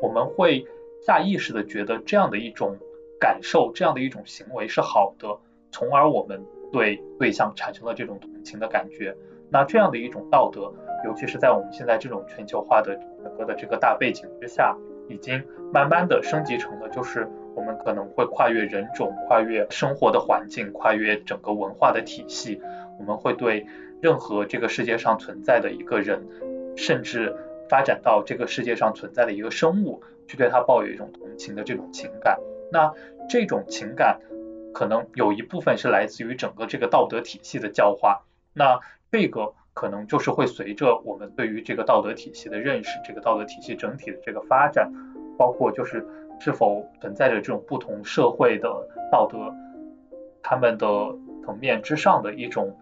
我们会下意识的觉得这样的一种感受、这样的一种行为是好的，从而我们对对象产生了这种同情的感觉。那这样的一种道德，尤其是在我们现在这种全球化的整个的这个大背景之下，已经慢慢的升级成了，就是我们可能会跨越人种、跨越生活的环境、跨越整个文化的体系，我们会对任何这个世界上存在的一个人，甚至发展到这个世界上存在的一个生物，去对他抱有一种同情的这种情感。那这种情感，可能有一部分是来自于整个这个道德体系的教化。那这个可能就是会随着我们对于这个道德体系的认识，这个道德体系整体的这个发展，包括就是是否存在着这种不同社会的道德，他们的层面之上的一种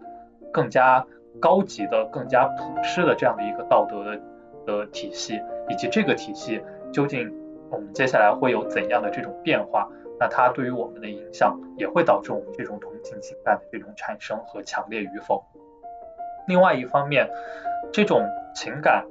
更加高级的、更加普世的这样的一个道德的的体系，以及这个体系究竟我们接下来会有怎样的这种变化，那它对于我们的影响也会导致我们这种同情情感的这种产生和强烈与否。另外一方面，这种情感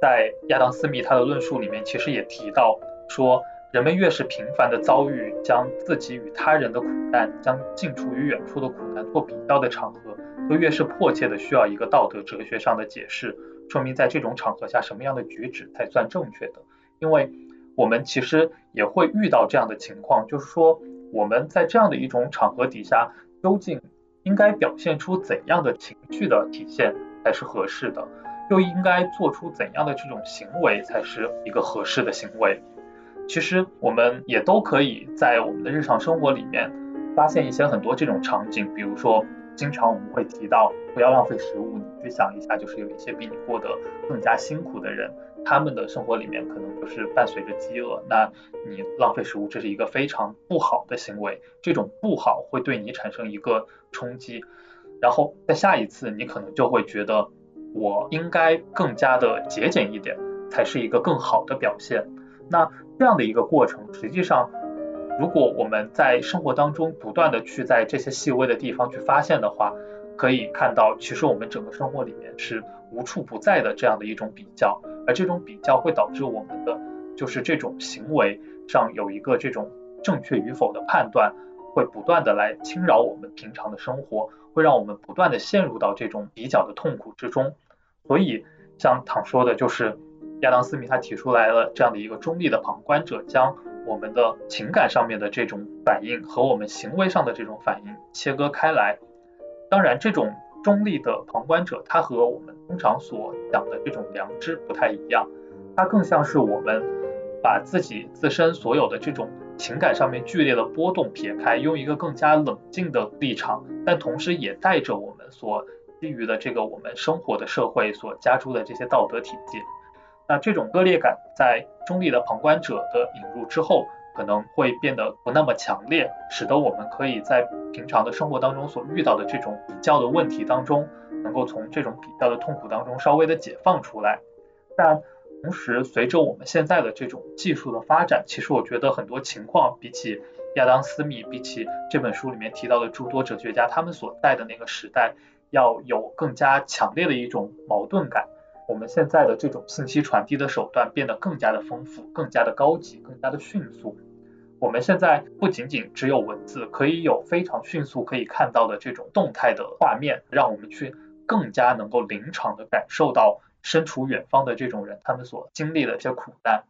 在亚当·斯密他的论述里面，其实也提到说，人们越是频繁的遭遇将自己与他人的苦难、将近处与远处的苦难做比较的场合，就越是迫切的需要一个道德哲学上的解释，说明在这种场合下什么样的举止才算正确的。因为我们其实也会遇到这样的情况，就是说我们在这样的一种场合底下，究竟。应该表现出怎样的情绪的体现才是合适的？又应该做出怎样的这种行为才是一个合适的行为？其实我们也都可以在我们的日常生活里面发现一些很多这种场景，比如说，经常我们会提到不要浪费食物，你去想一下，就是有一些比你过得更加辛苦的人。他们的生活里面可能就是伴随着饥饿，那你浪费食物，这是一个非常不好的行为。这种不好会对你产生一个冲击，然后在下一次你可能就会觉得我应该更加的节俭一点，才是一个更好的表现。那这样的一个过程，实际上如果我们在生活当中不断的去在这些细微的地方去发现的话，可以看到，其实我们整个生活里面是无处不在的这样的一种比较。而这种比较会导致我们的就是这种行为上有一个这种正确与否的判断，会不断的来侵扰我们平常的生活，会让我们不断的陷入到这种比较的痛苦之中。所以像唐说的，就是亚当斯密他提出来了这样的一个中立的旁观者，将我们的情感上面的这种反应和我们行为上的这种反应切割开来。当然这种。中立的旁观者，他和我们通常所讲的这种良知不太一样，他更像是我们把自己自身所有的这种情感上面剧烈的波动撇开，用一个更加冷静的立场，但同时也带着我们所基于的这个我们生活的社会所加诸的这些道德体系。那这种割裂感在中立的旁观者的引入之后。可能会变得不那么强烈，使得我们可以在平常的生活当中所遇到的这种比较的问题当中，能够从这种比较的痛苦当中稍微的解放出来。但同时，随着我们现在的这种技术的发展，其实我觉得很多情况比起亚当斯密，比起这本书里面提到的诸多哲学家他们所在的那个时代，要有更加强烈的一种矛盾感。我们现在的这种信息传递的手段变得更加的丰富，更加的高级，更加的迅速。我们现在不仅仅只有文字，可以有非常迅速可以看到的这种动态的画面，让我们去更加能够临场的感受到身处远方的这种人他们所经历的一些苦难。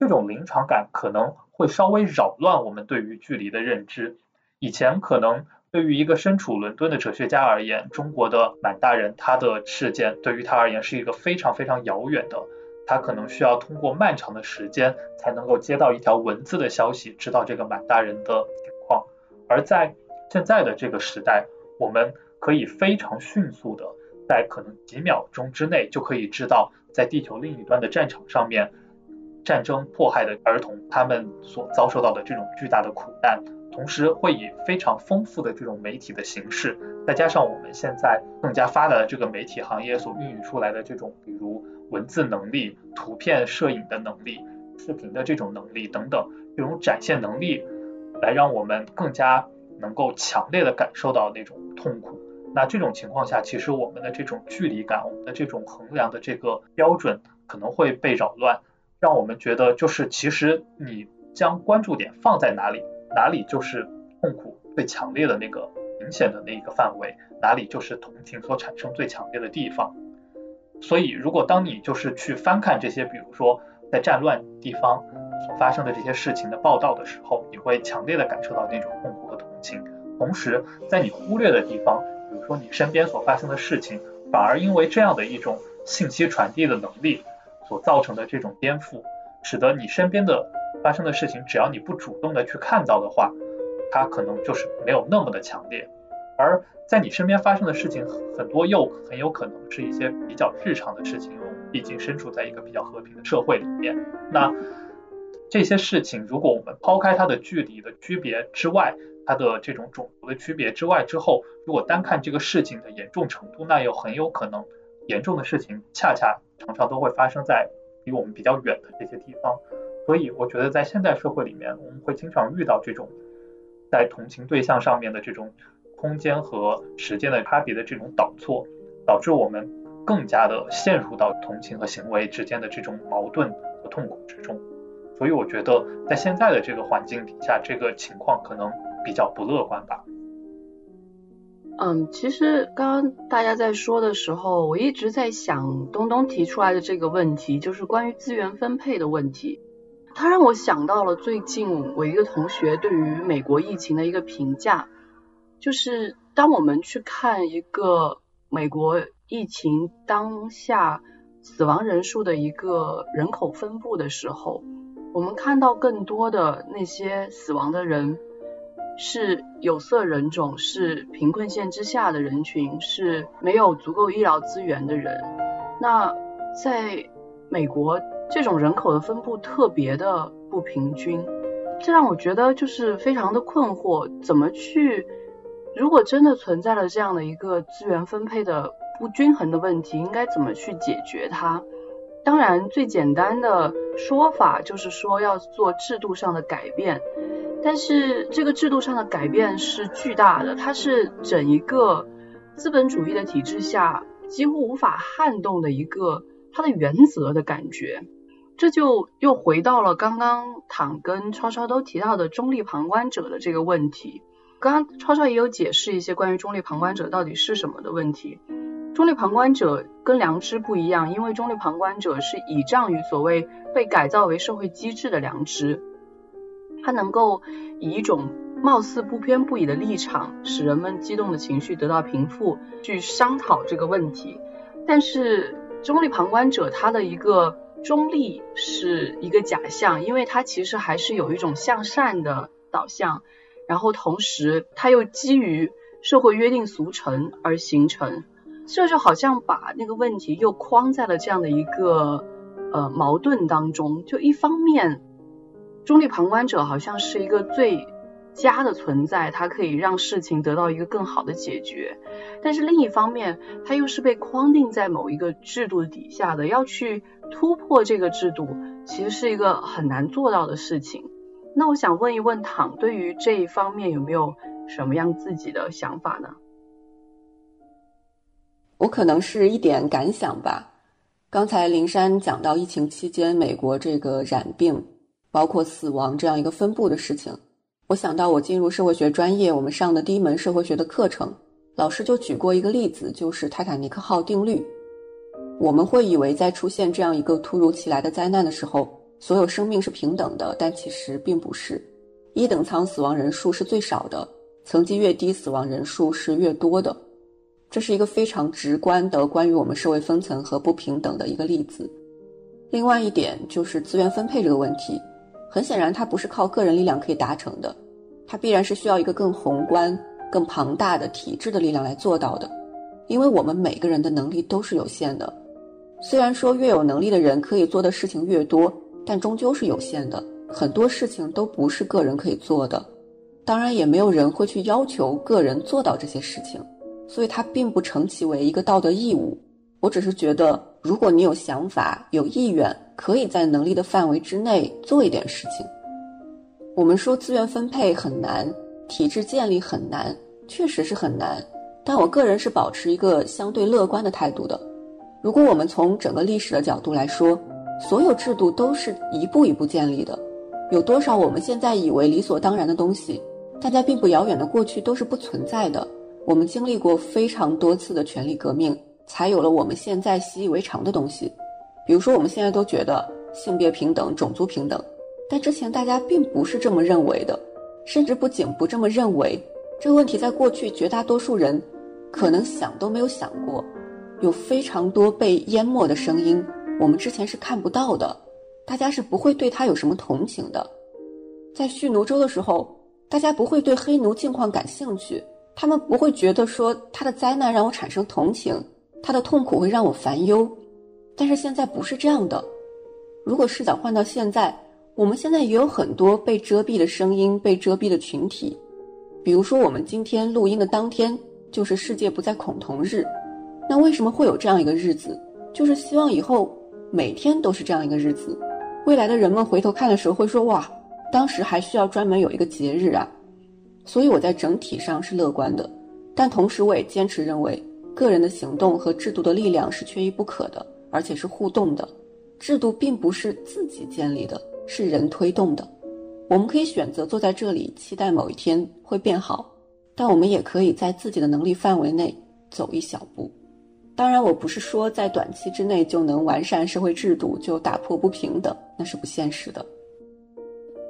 这种临场感可能会稍微扰乱我们对于距离的认知。以前可能。对于一个身处伦敦的哲学家而言，中国的满大人他的事件对于他而言是一个非常非常遥远的，他可能需要通过漫长的时间才能够接到一条文字的消息，知道这个满大人的情况。而在现在的这个时代，我们可以非常迅速的在可能几秒钟之内就可以知道，在地球另一端的战场上面，战争迫害的儿童他们所遭受到的这种巨大的苦难。同时会以非常丰富的这种媒体的形式，再加上我们现在更加发达的这个媒体行业所孕育出来的这种，比如文字能力、图片摄影的能力、视频的这种能力等等，这种展现能力，来让我们更加能够强烈的感受到那种痛苦，那这种情况下，其实我们的这种距离感，我们的这种衡量的这个标准可能会被扰乱，让我们觉得就是其实你将关注点放在哪里，哪里就是痛苦最强烈的那个明显的那一个范围，哪里就是同情所产生最强烈的地方。所以，如果当你就是去翻看这些，比如说在战乱地方所发生的这些事情的报道的时候，你会强烈的感受到那种痛苦和同情。同时，在你忽略的地方，比如说你身边所发生的事情，反而因为这样的一种信息传递的能力所造成的这种颠覆，使得你身边的发生的事情，只要你不主动的去看到的话，它可能就是没有那么的强烈。而在你身边发生的事情很多，又很有可能是一些比较日常的事情，我们毕竟身处在一个比较和平的社会里面。那这些事情，如果我们抛开它的距离的区别之外，它的这种种族的区别之外之后，如果单看这个事情的严重程度，那又很有可能严重的事情恰恰常常都会发生在离我们比较远的这些地方。所以我觉得在现代社会里面，我们会经常遇到这种在同情对象上面的这种空间和时间的差别的这种导错，导致我们更加的陷入到同情和行为之间的这种矛盾和痛苦之中。所以我觉得在现在的这个环境底下，这个情况可能。比较不乐观吧。嗯，其实刚刚大家在说的时候，我一直在想东东提出来的这个问题，就是关于资源分配的问题。他让我想到了最近我一个同学对于美国疫情的一个评价，就是当我们去看一个美国疫情当下死亡人数的一个人口分布的时候，我们看到更多的那些死亡的人。是有色人种，是贫困线之下的人群，是没有足够医疗资源的人。那在美国，这种人口的分布特别的不平均，这让我觉得就是非常的困惑。怎么去？如果真的存在了这样的一个资源分配的不均衡的问题，应该怎么去解决它？当然，最简单的说法就是说要做制度上的改变。但是这个制度上的改变是巨大的，它是整一个资本主义的体制下几乎无法撼动的一个它的原则的感觉。这就又回到了刚刚躺跟超超都提到的中立旁观者的这个问题。刚刚超超也有解释一些关于中立旁观者到底是什么的问题。中立旁观者跟良知不一样，因为中立旁观者是倚仗于所谓被改造为社会机制的良知。他能够以一种貌似不偏不倚的立场，使人们激动的情绪得到平复，去商讨这个问题。但是中立旁观者他的一个中立是一个假象，因为它其实还是有一种向善的导向，然后同时它又基于社会约定俗成而形成，这就好像把那个问题又框在了这样的一个呃矛盾当中，就一方面。中立旁观者好像是一个最家的存在，它可以让事情得到一个更好的解决。但是另一方面，它又是被框定在某一个制度底下的，要去突破这个制度，其实是一个很难做到的事情。那我想问一问唐，对于这一方面有没有什么样自己的想法呢？我可能是一点感想吧。刚才林山讲到疫情期间美国这个染病。包括死亡这样一个分布的事情，我想到我进入社会学专业，我们上的第一门社会学的课程，老师就举过一个例子，就是泰坦尼克号定律。我们会以为在出现这样一个突如其来的灾难的时候，所有生命是平等的，但其实并不是。一等舱死亡人数是最少的，层级越低，死亡人数是越多的。这是一个非常直观的关于我们社会分层和不平等的一个例子。另外一点就是资源分配这个问题。很显然，它不是靠个人力量可以达成的，它必然是需要一个更宏观、更庞大的体制的力量来做到的。因为我们每个人的能力都是有限的，虽然说越有能力的人可以做的事情越多，但终究是有限的。很多事情都不是个人可以做的，当然也没有人会去要求个人做到这些事情，所以它并不成其为一个道德义务。我只是觉得，如果你有想法、有意愿。可以在能力的范围之内做一点事情。我们说资源分配很难，体制建立很难，确实是很难。但我个人是保持一个相对乐观的态度的。如果我们从整个历史的角度来说，所有制度都是一步一步建立的，有多少我们现在以为理所当然的东西，但在并不遥远的过去都是不存在的。我们经历过非常多次的权力革命，才有了我们现在习以为常的东西。比如说，我们现在都觉得性别平等、种族平等，但之前大家并不是这么认为的，甚至不仅不这么认为，这个问题在过去绝大多数人可能想都没有想过。有非常多被淹没的声音，我们之前是看不到的，大家是不会对他有什么同情的。在蓄奴州的时候，大家不会对黑奴境况感兴趣。他们不会觉得说他的灾难让我产生同情，他的痛苦会让我烦忧，但是现在不是这样的。如果视角换到现在，我们现在也有很多被遮蔽的声音、被遮蔽的群体。比如说，我们今天录音的当天就是世界不再恐同日，那为什么会有这样一个日子？就是希望以后每天都是这样一个日子，未来的人们回头看的时候会说：哇，当时还需要专门有一个节日啊。所以我在整体上是乐观的，但同时我也坚持认为，个人的行动和制度的力量是缺一不可的，而且是互动的。制度并不是自己建立的，是人推动的。我们可以选择坐在这里期待某一天会变好，但我们也可以在自己的能力范围内走一小步。当然，我不是说在短期之内就能完善社会制度，就打破不平等，那是不现实的。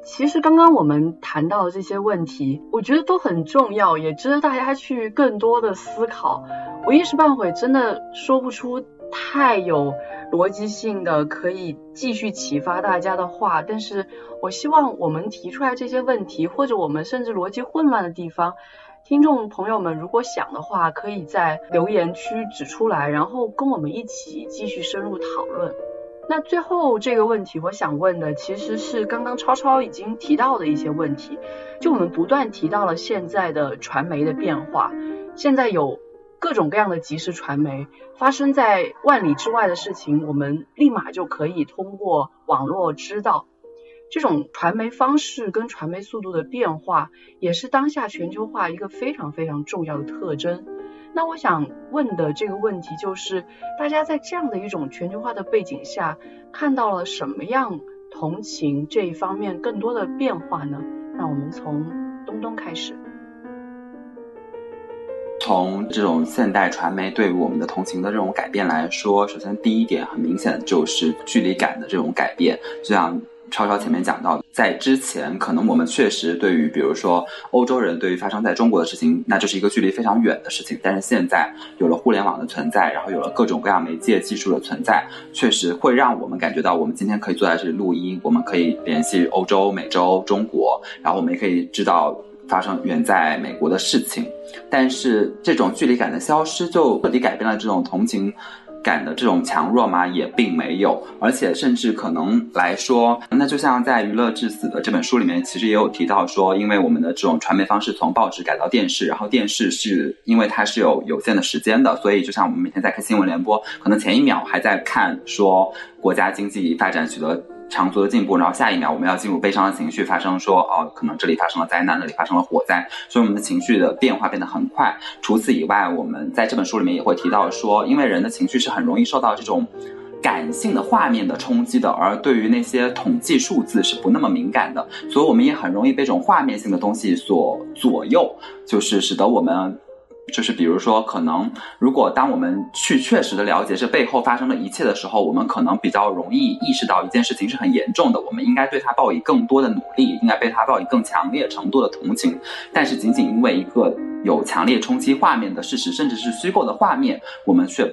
其实刚刚我们谈到的这些问题，我觉得都很重要，也值得大家去更多的思考。我一时半会真的说不出太有逻辑性的可以继续启发大家的话，但是我希望我们提出来这些问题，或者我们甚至逻辑混乱的地方，听众朋友们如果想的话，可以在留言区指出来，然后跟我们一起继续深入讨论。那最后这个问题，我想问的其实是刚刚超超已经提到的一些问题。就我们不断提到了现在的传媒的变化，现在有各种各样的即时传媒，发生在万里之外的事情，我们立马就可以通过网络知道。这种传媒方式跟传媒速度的变化，也是当下全球化一个非常非常重要的特征。那我想问的这个问题就是，大家在这样的一种全球化的背景下，看到了什么样同情这一方面更多的变化呢？让我们从东东开始。从这种现代传媒对于我们的同情的这种改变来说，首先第一点很明显就是距离感的这种改变，就像。超超前面讲到，在之前可能我们确实对于，比如说欧洲人对于发生在中国的事情，那就是一个距离非常远的事情。但是现在有了互联网的存在，然后有了各种各样媒介技术的存在，确实会让我们感觉到，我们今天可以坐在这里录音，我们可以联系欧洲、美洲、中国，然后我们也可以知道发生远在美国的事情。但是这种距离感的消失，就彻底改变了这种同情。感的这种强弱吗？也并没有，而且甚至可能来说，那就像在《娱乐至死》的这本书里面，其实也有提到说，因为我们的这种传媒方式从报纸改到电视，然后电视是因为它是有有限的时间的，所以就像我们每天在看新闻联播，可能前一秒还在看说国家经济发展取得。长足的进步，然后下一秒我们要进入悲伤的情绪，发生说哦，可能这里发生了灾难，那里发生了火灾，所以我们的情绪的变化变得很快。除此以外，我们在这本书里面也会提到说，因为人的情绪是很容易受到这种感性的画面的冲击的，而对于那些统计数字是不那么敏感的，所以我们也很容易被这种画面性的东西所左右，就是使得我们。就是比如说，可能如果当我们去确实的了解这背后发生的一切的时候，我们可能比较容易意识到一件事情是很严重的，我们应该对它报以更多的努力，应该对它报以更强烈程度的同情。但是仅仅因为一个有强烈冲击画面的事实，甚至是虚构的画面，我们却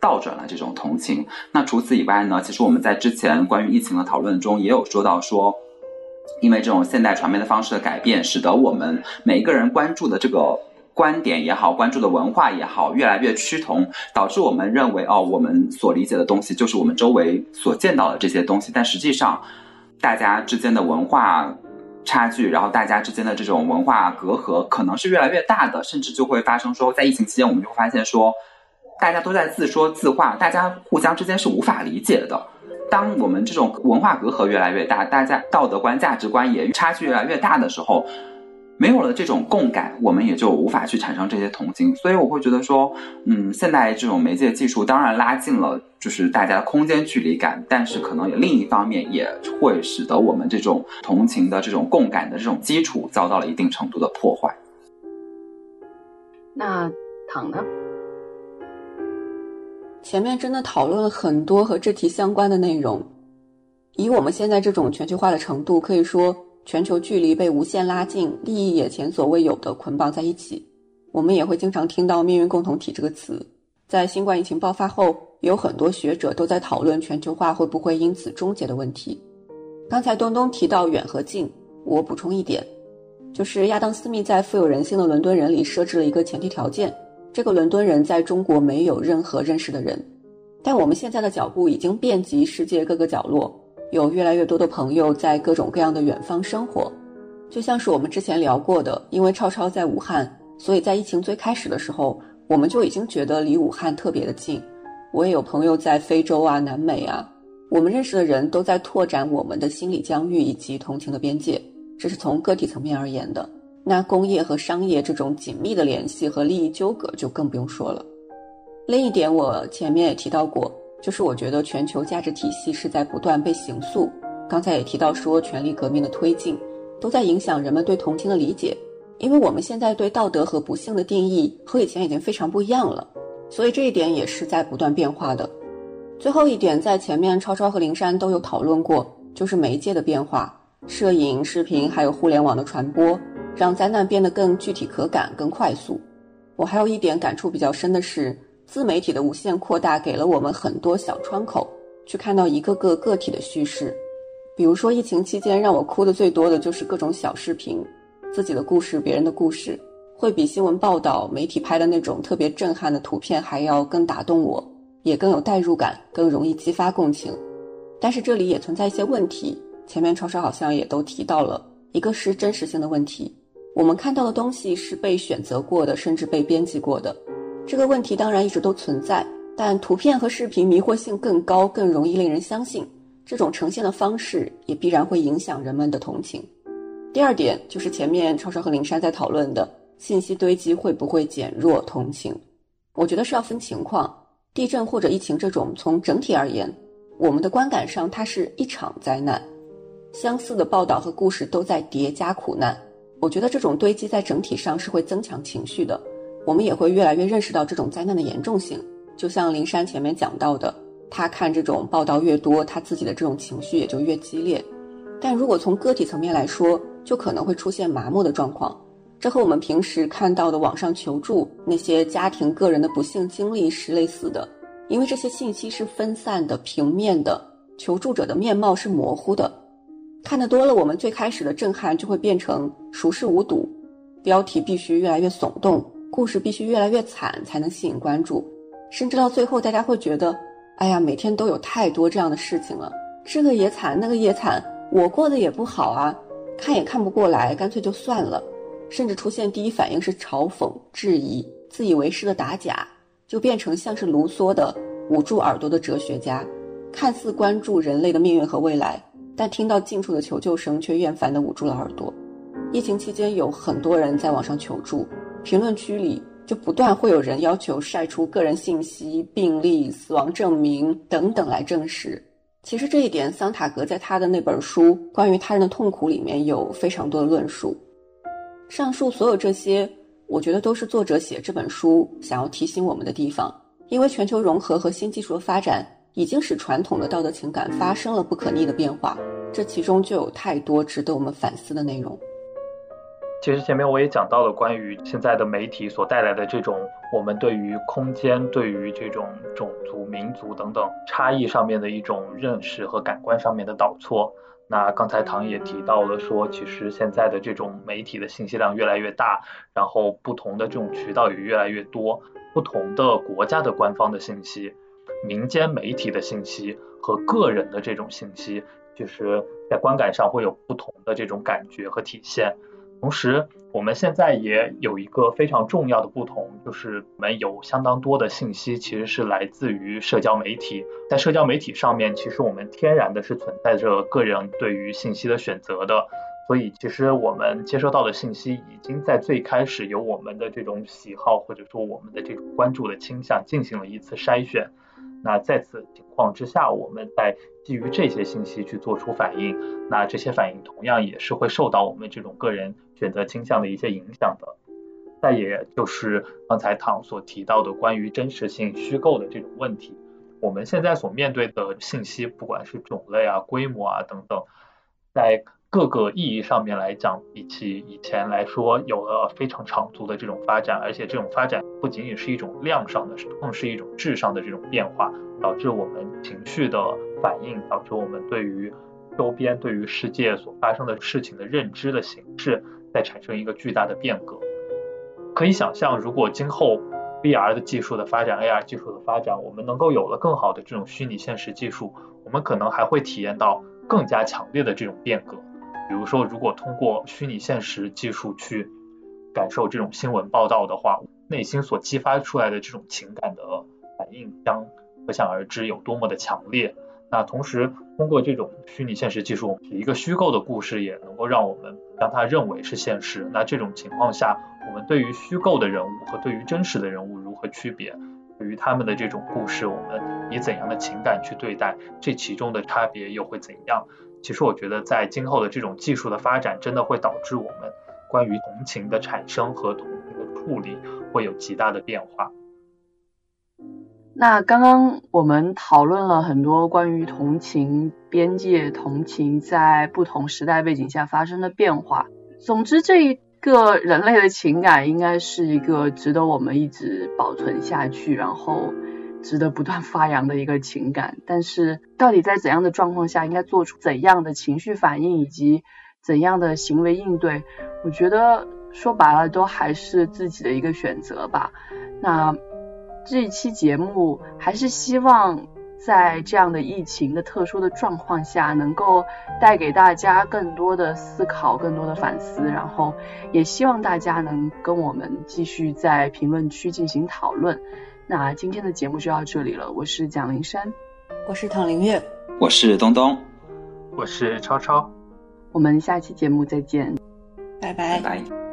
倒转了这种同情。那除此以外呢？其实我们在之前关于疫情的讨论中也有说到说，因为这种现代传媒的方式的改变，使得我们每一个人关注的这个。观点也好，关注的文化也好，越来越趋同，导致我们认为哦，我们所理解的东西就是我们周围所见到的这些东西。但实际上，大家之间的文化差距，然后大家之间的这种文化隔阂，可能是越来越大的，甚至就会发生说，在疫情期间，我们就发现说，大家都在自说自话，大家互相之间是无法理解的。当我们这种文化隔阂越来越大，大家道德观、价值观也差距越来越大的时候。没有了这种共感，我们也就无法去产生这些同情。所以我会觉得说，嗯，现在这种媒介技术当然拉近了就是大家的空间距离感，但是可能也另一方面也会使得我们这种同情的这种共感的这种基础遭到了一定程度的破坏。那糖呢？前面真的讨论了很多和这题相关的内容。以我们现在这种全球化的程度，可以说。全球距离被无限拉近，利益也前所未有的捆绑在一起。我们也会经常听到“命运共同体”这个词。在新冠疫情爆发后，有很多学者都在讨论全球化会不会因此终结的问题。刚才东东提到远和近，我补充一点，就是亚当·斯密在《富有人性的伦敦人》里设置了一个前提条件：这个伦敦人在中国没有任何认识的人。但我们现在的脚步已经遍及世界各个角落。有越来越多的朋友在各种各样的远方生活，就像是我们之前聊过的，因为超超在武汉，所以在疫情最开始的时候，我们就已经觉得离武汉特别的近。我也有朋友在非洲啊、南美啊，我们认识的人都在拓展我们的心理疆域以及同情的边界，这是从个体层面而言的。那工业和商业这种紧密的联系和利益纠葛就更不用说了。另一点，我前面也提到过。就是我觉得全球价值体系是在不断被形塑。刚才也提到说，权力革命的推进都在影响人们对同情的理解，因为我们现在对道德和不幸的定义和以前已经非常不一样了，所以这一点也是在不断变化的。最后一点，在前面超超和灵山都有讨论过，就是媒介的变化，摄影、视频还有互联网的传播，让灾难变得更具体可感、更快速。我还有一点感触比较深的是。自媒体的无限扩大，给了我们很多小窗口，去看到一个个个体的叙事。比如说，疫情期间让我哭的最多的就是各种小视频，自己的故事、别人的故事，会比新闻报道、媒体拍的那种特别震撼的图片还要更打动我，也更有代入感，更容易激发共情。但是这里也存在一些问题，前面超超好像也都提到了，一个是真实性的问题，我们看到的东西是被选择过的，甚至被编辑过的。这个问题当然一直都存在，但图片和视频迷惑性更高，更容易令人相信。这种呈现的方式也必然会影响人们的同情。第二点就是前面超超和灵山在讨论的信息堆积会不会减弱同情？我觉得是要分情况。地震或者疫情这种，从整体而言，我们的观感上它是一场灾难，相似的报道和故事都在叠加苦难。我觉得这种堆积在整体上是会增强情绪的。我们也会越来越认识到这种灾难的严重性，就像林珊前面讲到的，他看这种报道越多，他自己的这种情绪也就越激烈。但如果从个体层面来说，就可能会出现麻木的状况。这和我们平时看到的网上求助那些家庭个人的不幸经历是类似的，因为这些信息是分散的、平面的，求助者的面貌是模糊的。看得多了，我们最开始的震撼就会变成熟视无睹，标题必须越来越耸动。故事必须越来越惨才能吸引关注，甚至到最后，大家会觉得，哎呀，每天都有太多这样的事情了，这个也惨，那个也惨，我过得也不好啊，看也看不过来，干脆就算了。甚至出现第一反应是嘲讽、质疑、自以为是的打假，就变成像是卢梭的捂住耳朵的哲学家，看似关注人类的命运和未来，但听到近处的求救声却厌烦地捂住了耳朵。疫情期间，有很多人在网上求助。评论区里就不断会有人要求晒出个人信息、病历、死亡证明等等来证实。其实这一点，桑塔格在他的那本书《关于他人的痛苦》里面有非常多的论述。上述所有这些，我觉得都是作者写这本书想要提醒我们的地方。因为全球融合和新技术的发展，已经使传统的道德情感发生了不可逆的变化。这其中就有太多值得我们反思的内容。其实前面我也讲到了关于现在的媒体所带来的这种我们对于空间、对于这种种族、民族等等差异上面的一种认识和感官上面的导错。那刚才唐也提到了说，其实现在的这种媒体的信息量越来越大，然后不同的这种渠道也越来越多，不同的国家的官方的信息、民间媒体的信息和个人的这种信息，就是在观感上会有不同的这种感觉和体现。同时，我们现在也有一个非常重要的不同，就是我们有相当多的信息其实是来自于社交媒体。在社交媒体上面，其实我们天然的是存在着个人对于信息的选择的。所以其实我们接收到的信息已经在最开始由我们的这种喜好或者说我们的这种关注的倾向进行了一次筛选。那在此情况之下，我们在基于这些信息去做出反应，那这些反应同样也是会受到我们这种个人选择倾向的一些影响的。再也就是刚才唐所提到的关于真实性、虚构的这种问题，我们现在所面对的信息，不管是种类啊、规模啊等等，在各个意义上面来讲，比起以前来说，有了非常长足的这种发展，而且这种发展不仅仅是一种量上的，更是一种质上的这种变化，导致我们情绪的反应，导致我们对于周边、对于世界所发生的事情的认知的形式，在产生一个巨大的变革。可以想象，如果今后 VR 的技术的发展、AR 技术的发展，我们能够有了更好的这种虚拟现实技术，我们可能还会体验到更加强烈的这种变革。比如说，如果通过虚拟现实技术去感受这种新闻报道的话，内心所激发出来的这种情感的反应将可想而知有多么的强烈。那同时，通过这种虚拟现实技术，一个虚构的故事也能够让我们将它认为是现实。那这种情况下，我们对于虚构的人物和对于真实的人物如何区别？对于他们的这种故事，我们以怎样的情感去对待？这其中的差别又会怎样？其实我觉得，在今后的这种技术的发展，真的会导致我们关于同情的产生和同情的处理会有极大的变化。那刚刚我们讨论了很多关于同情边界、同情在不同时代背景下发生的变化。总之，这一个人类的情感应该是一个值得我们一直保存下去，然后值得不断发扬的一个情感。但是，到底在怎样的状况下应该做出怎样的情绪反应以及怎样的行为应对，我觉得说白了都还是自己的一个选择吧。那。这一期节目还是希望在这样的疫情的特殊的状况下，能够带给大家更多的思考、更多的反思，然后也希望大家能跟我们继续在评论区进行讨论。那今天的节目就到这里了，我是蒋灵山，我是唐林月，我是东东，我是超超，我们下期节目再见，拜拜拜。